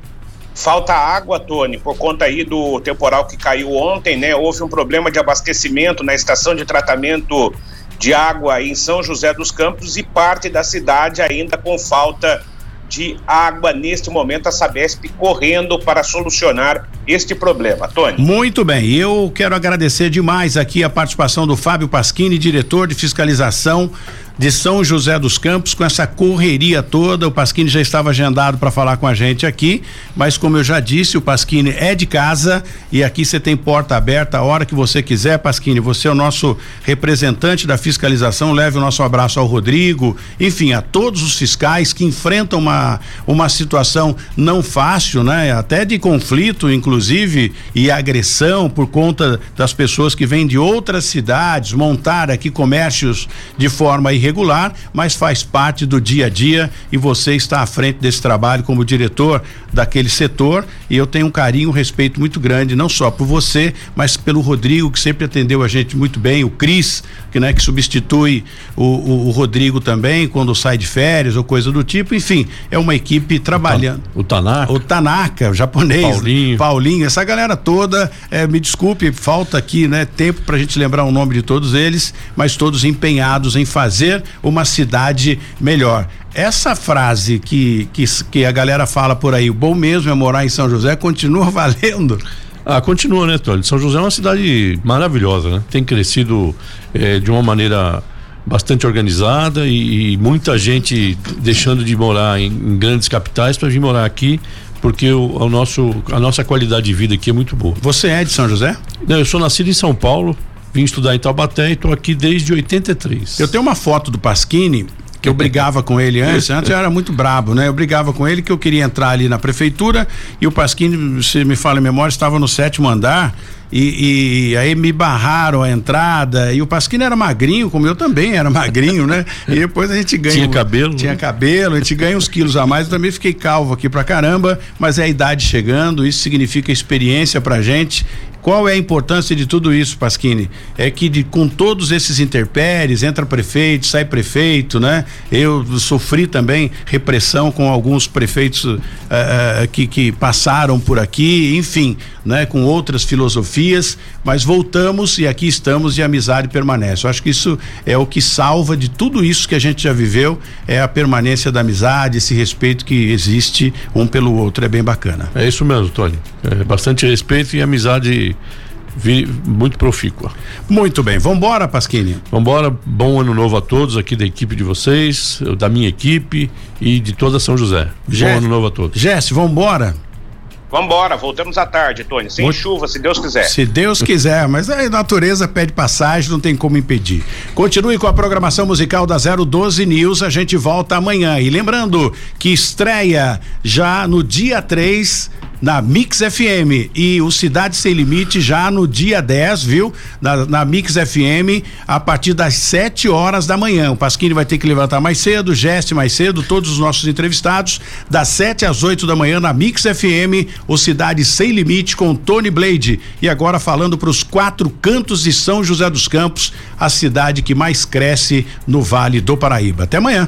Falta água, Tony, por conta aí do temporal que caiu ontem, né? Houve um problema de abastecimento na estação de tratamento de água em São José dos Campos e parte da cidade ainda com falta de água neste momento, a Sabesp correndo para solucionar este problema. Tony. Muito bem, eu quero agradecer demais aqui a participação do Fábio Pasquini, diretor de fiscalização de São José dos Campos, com essa correria toda. O Pasquini já estava agendado para falar com a gente aqui, mas como eu já disse, o Pasquini é de casa e aqui você tem porta aberta a hora que você quiser, Pasquini. Você é o nosso representante da fiscalização. Leve o nosso abraço ao Rodrigo, enfim, a todos os fiscais que enfrentam uma, uma situação não fácil, né? Até de conflito, inclusive, e agressão por conta das pessoas que vêm de outras cidades montar aqui comércios de forma irregular, mas faz parte do dia a dia e você está à frente desse trabalho como diretor daquele setor e eu tenho um carinho, um respeito muito grande, não só por você, mas pelo Rodrigo, que sempre atendeu a gente muito bem, o Cris, que, né, que substitui o, o, o Rodrigo também quando sai de férias ou coisa do tipo, enfim, é uma equipe trabalhando. O Tanaka. O Tanaka, o japonês. Paulinho. Paulinho, essa galera toda, eh, me desculpe, falta aqui, né, tempo pra gente lembrar o nome de todos eles, mas todos empenhados em fazer uma cidade melhor. Essa frase que, que, que a galera fala por aí, o bom mesmo é morar em São José, continua (laughs) valendo. Ah, continua, né, Tony? São José é uma cidade maravilhosa, né? Tem crescido eh, de uma maneira bastante organizada e, e muita gente deixando de morar em, em grandes capitais para vir morar aqui porque o, o nosso, a nossa qualidade de vida aqui é muito boa. Você é de São José? Não, eu sou nascido em São Paulo, vim estudar em Taubaté e estou aqui desde 83. Eu tenho uma foto do Pasquini que eu brigava com ele antes, (laughs) antes eu era muito brabo, né? Eu brigava com ele que eu queria entrar ali na prefeitura e o Pasquini, se me fala em memória, estava no sétimo andar e, e aí me barraram a entrada e o Pasquini era magrinho, como eu também era magrinho, né? E depois a gente ganha. Tinha cabelo, Tinha né? cabelo, a gente ganha uns quilos a mais. Eu também fiquei calvo aqui pra caramba, mas é a idade chegando, isso significa experiência pra gente. Qual é a importância de tudo isso, Pasquini? É que de, com todos esses interpéries, entra prefeito, sai prefeito, né? Eu sofri também repressão com alguns prefeitos eh, eh, que, que passaram por aqui, enfim, né? Com outras filosofias, mas voltamos e aqui estamos e a amizade permanece. Eu acho que isso é o que salva de tudo isso que a gente já viveu, é a permanência da amizade, esse respeito que existe um pelo outro, é bem bacana. É isso mesmo, Tony. É bastante respeito e amizade vi- muito profícua. Muito bem, vambora, Pasquini. Vambora, bom ano novo a todos aqui da equipe de vocês, da minha equipe e de toda São José. Jé- Bom ano novo a todos. Jesse, vambora? Vambora, voltamos à tarde, Tony. Sem Muito- chuva, se Deus quiser. Se Deus quiser, mas a natureza pede passagem, não tem como impedir. Continue com a programação musical da 012 News, a gente volta amanhã. E lembrando que estreia já no dia 3 na Mix FM e o Cidade Sem Limite já no dia 10, viu? Na, na Mix FM, a partir das 7 horas da manhã. O Pasquini vai ter que levantar mais cedo, Geste mais cedo, todos os nossos entrevistados, das 7 às 8 da manhã na Mix FM, o Cidade Sem Limite com Tony Blade. E agora falando para os quatro cantos de São José dos Campos, a cidade que mais cresce no Vale do Paraíba. Até amanhã.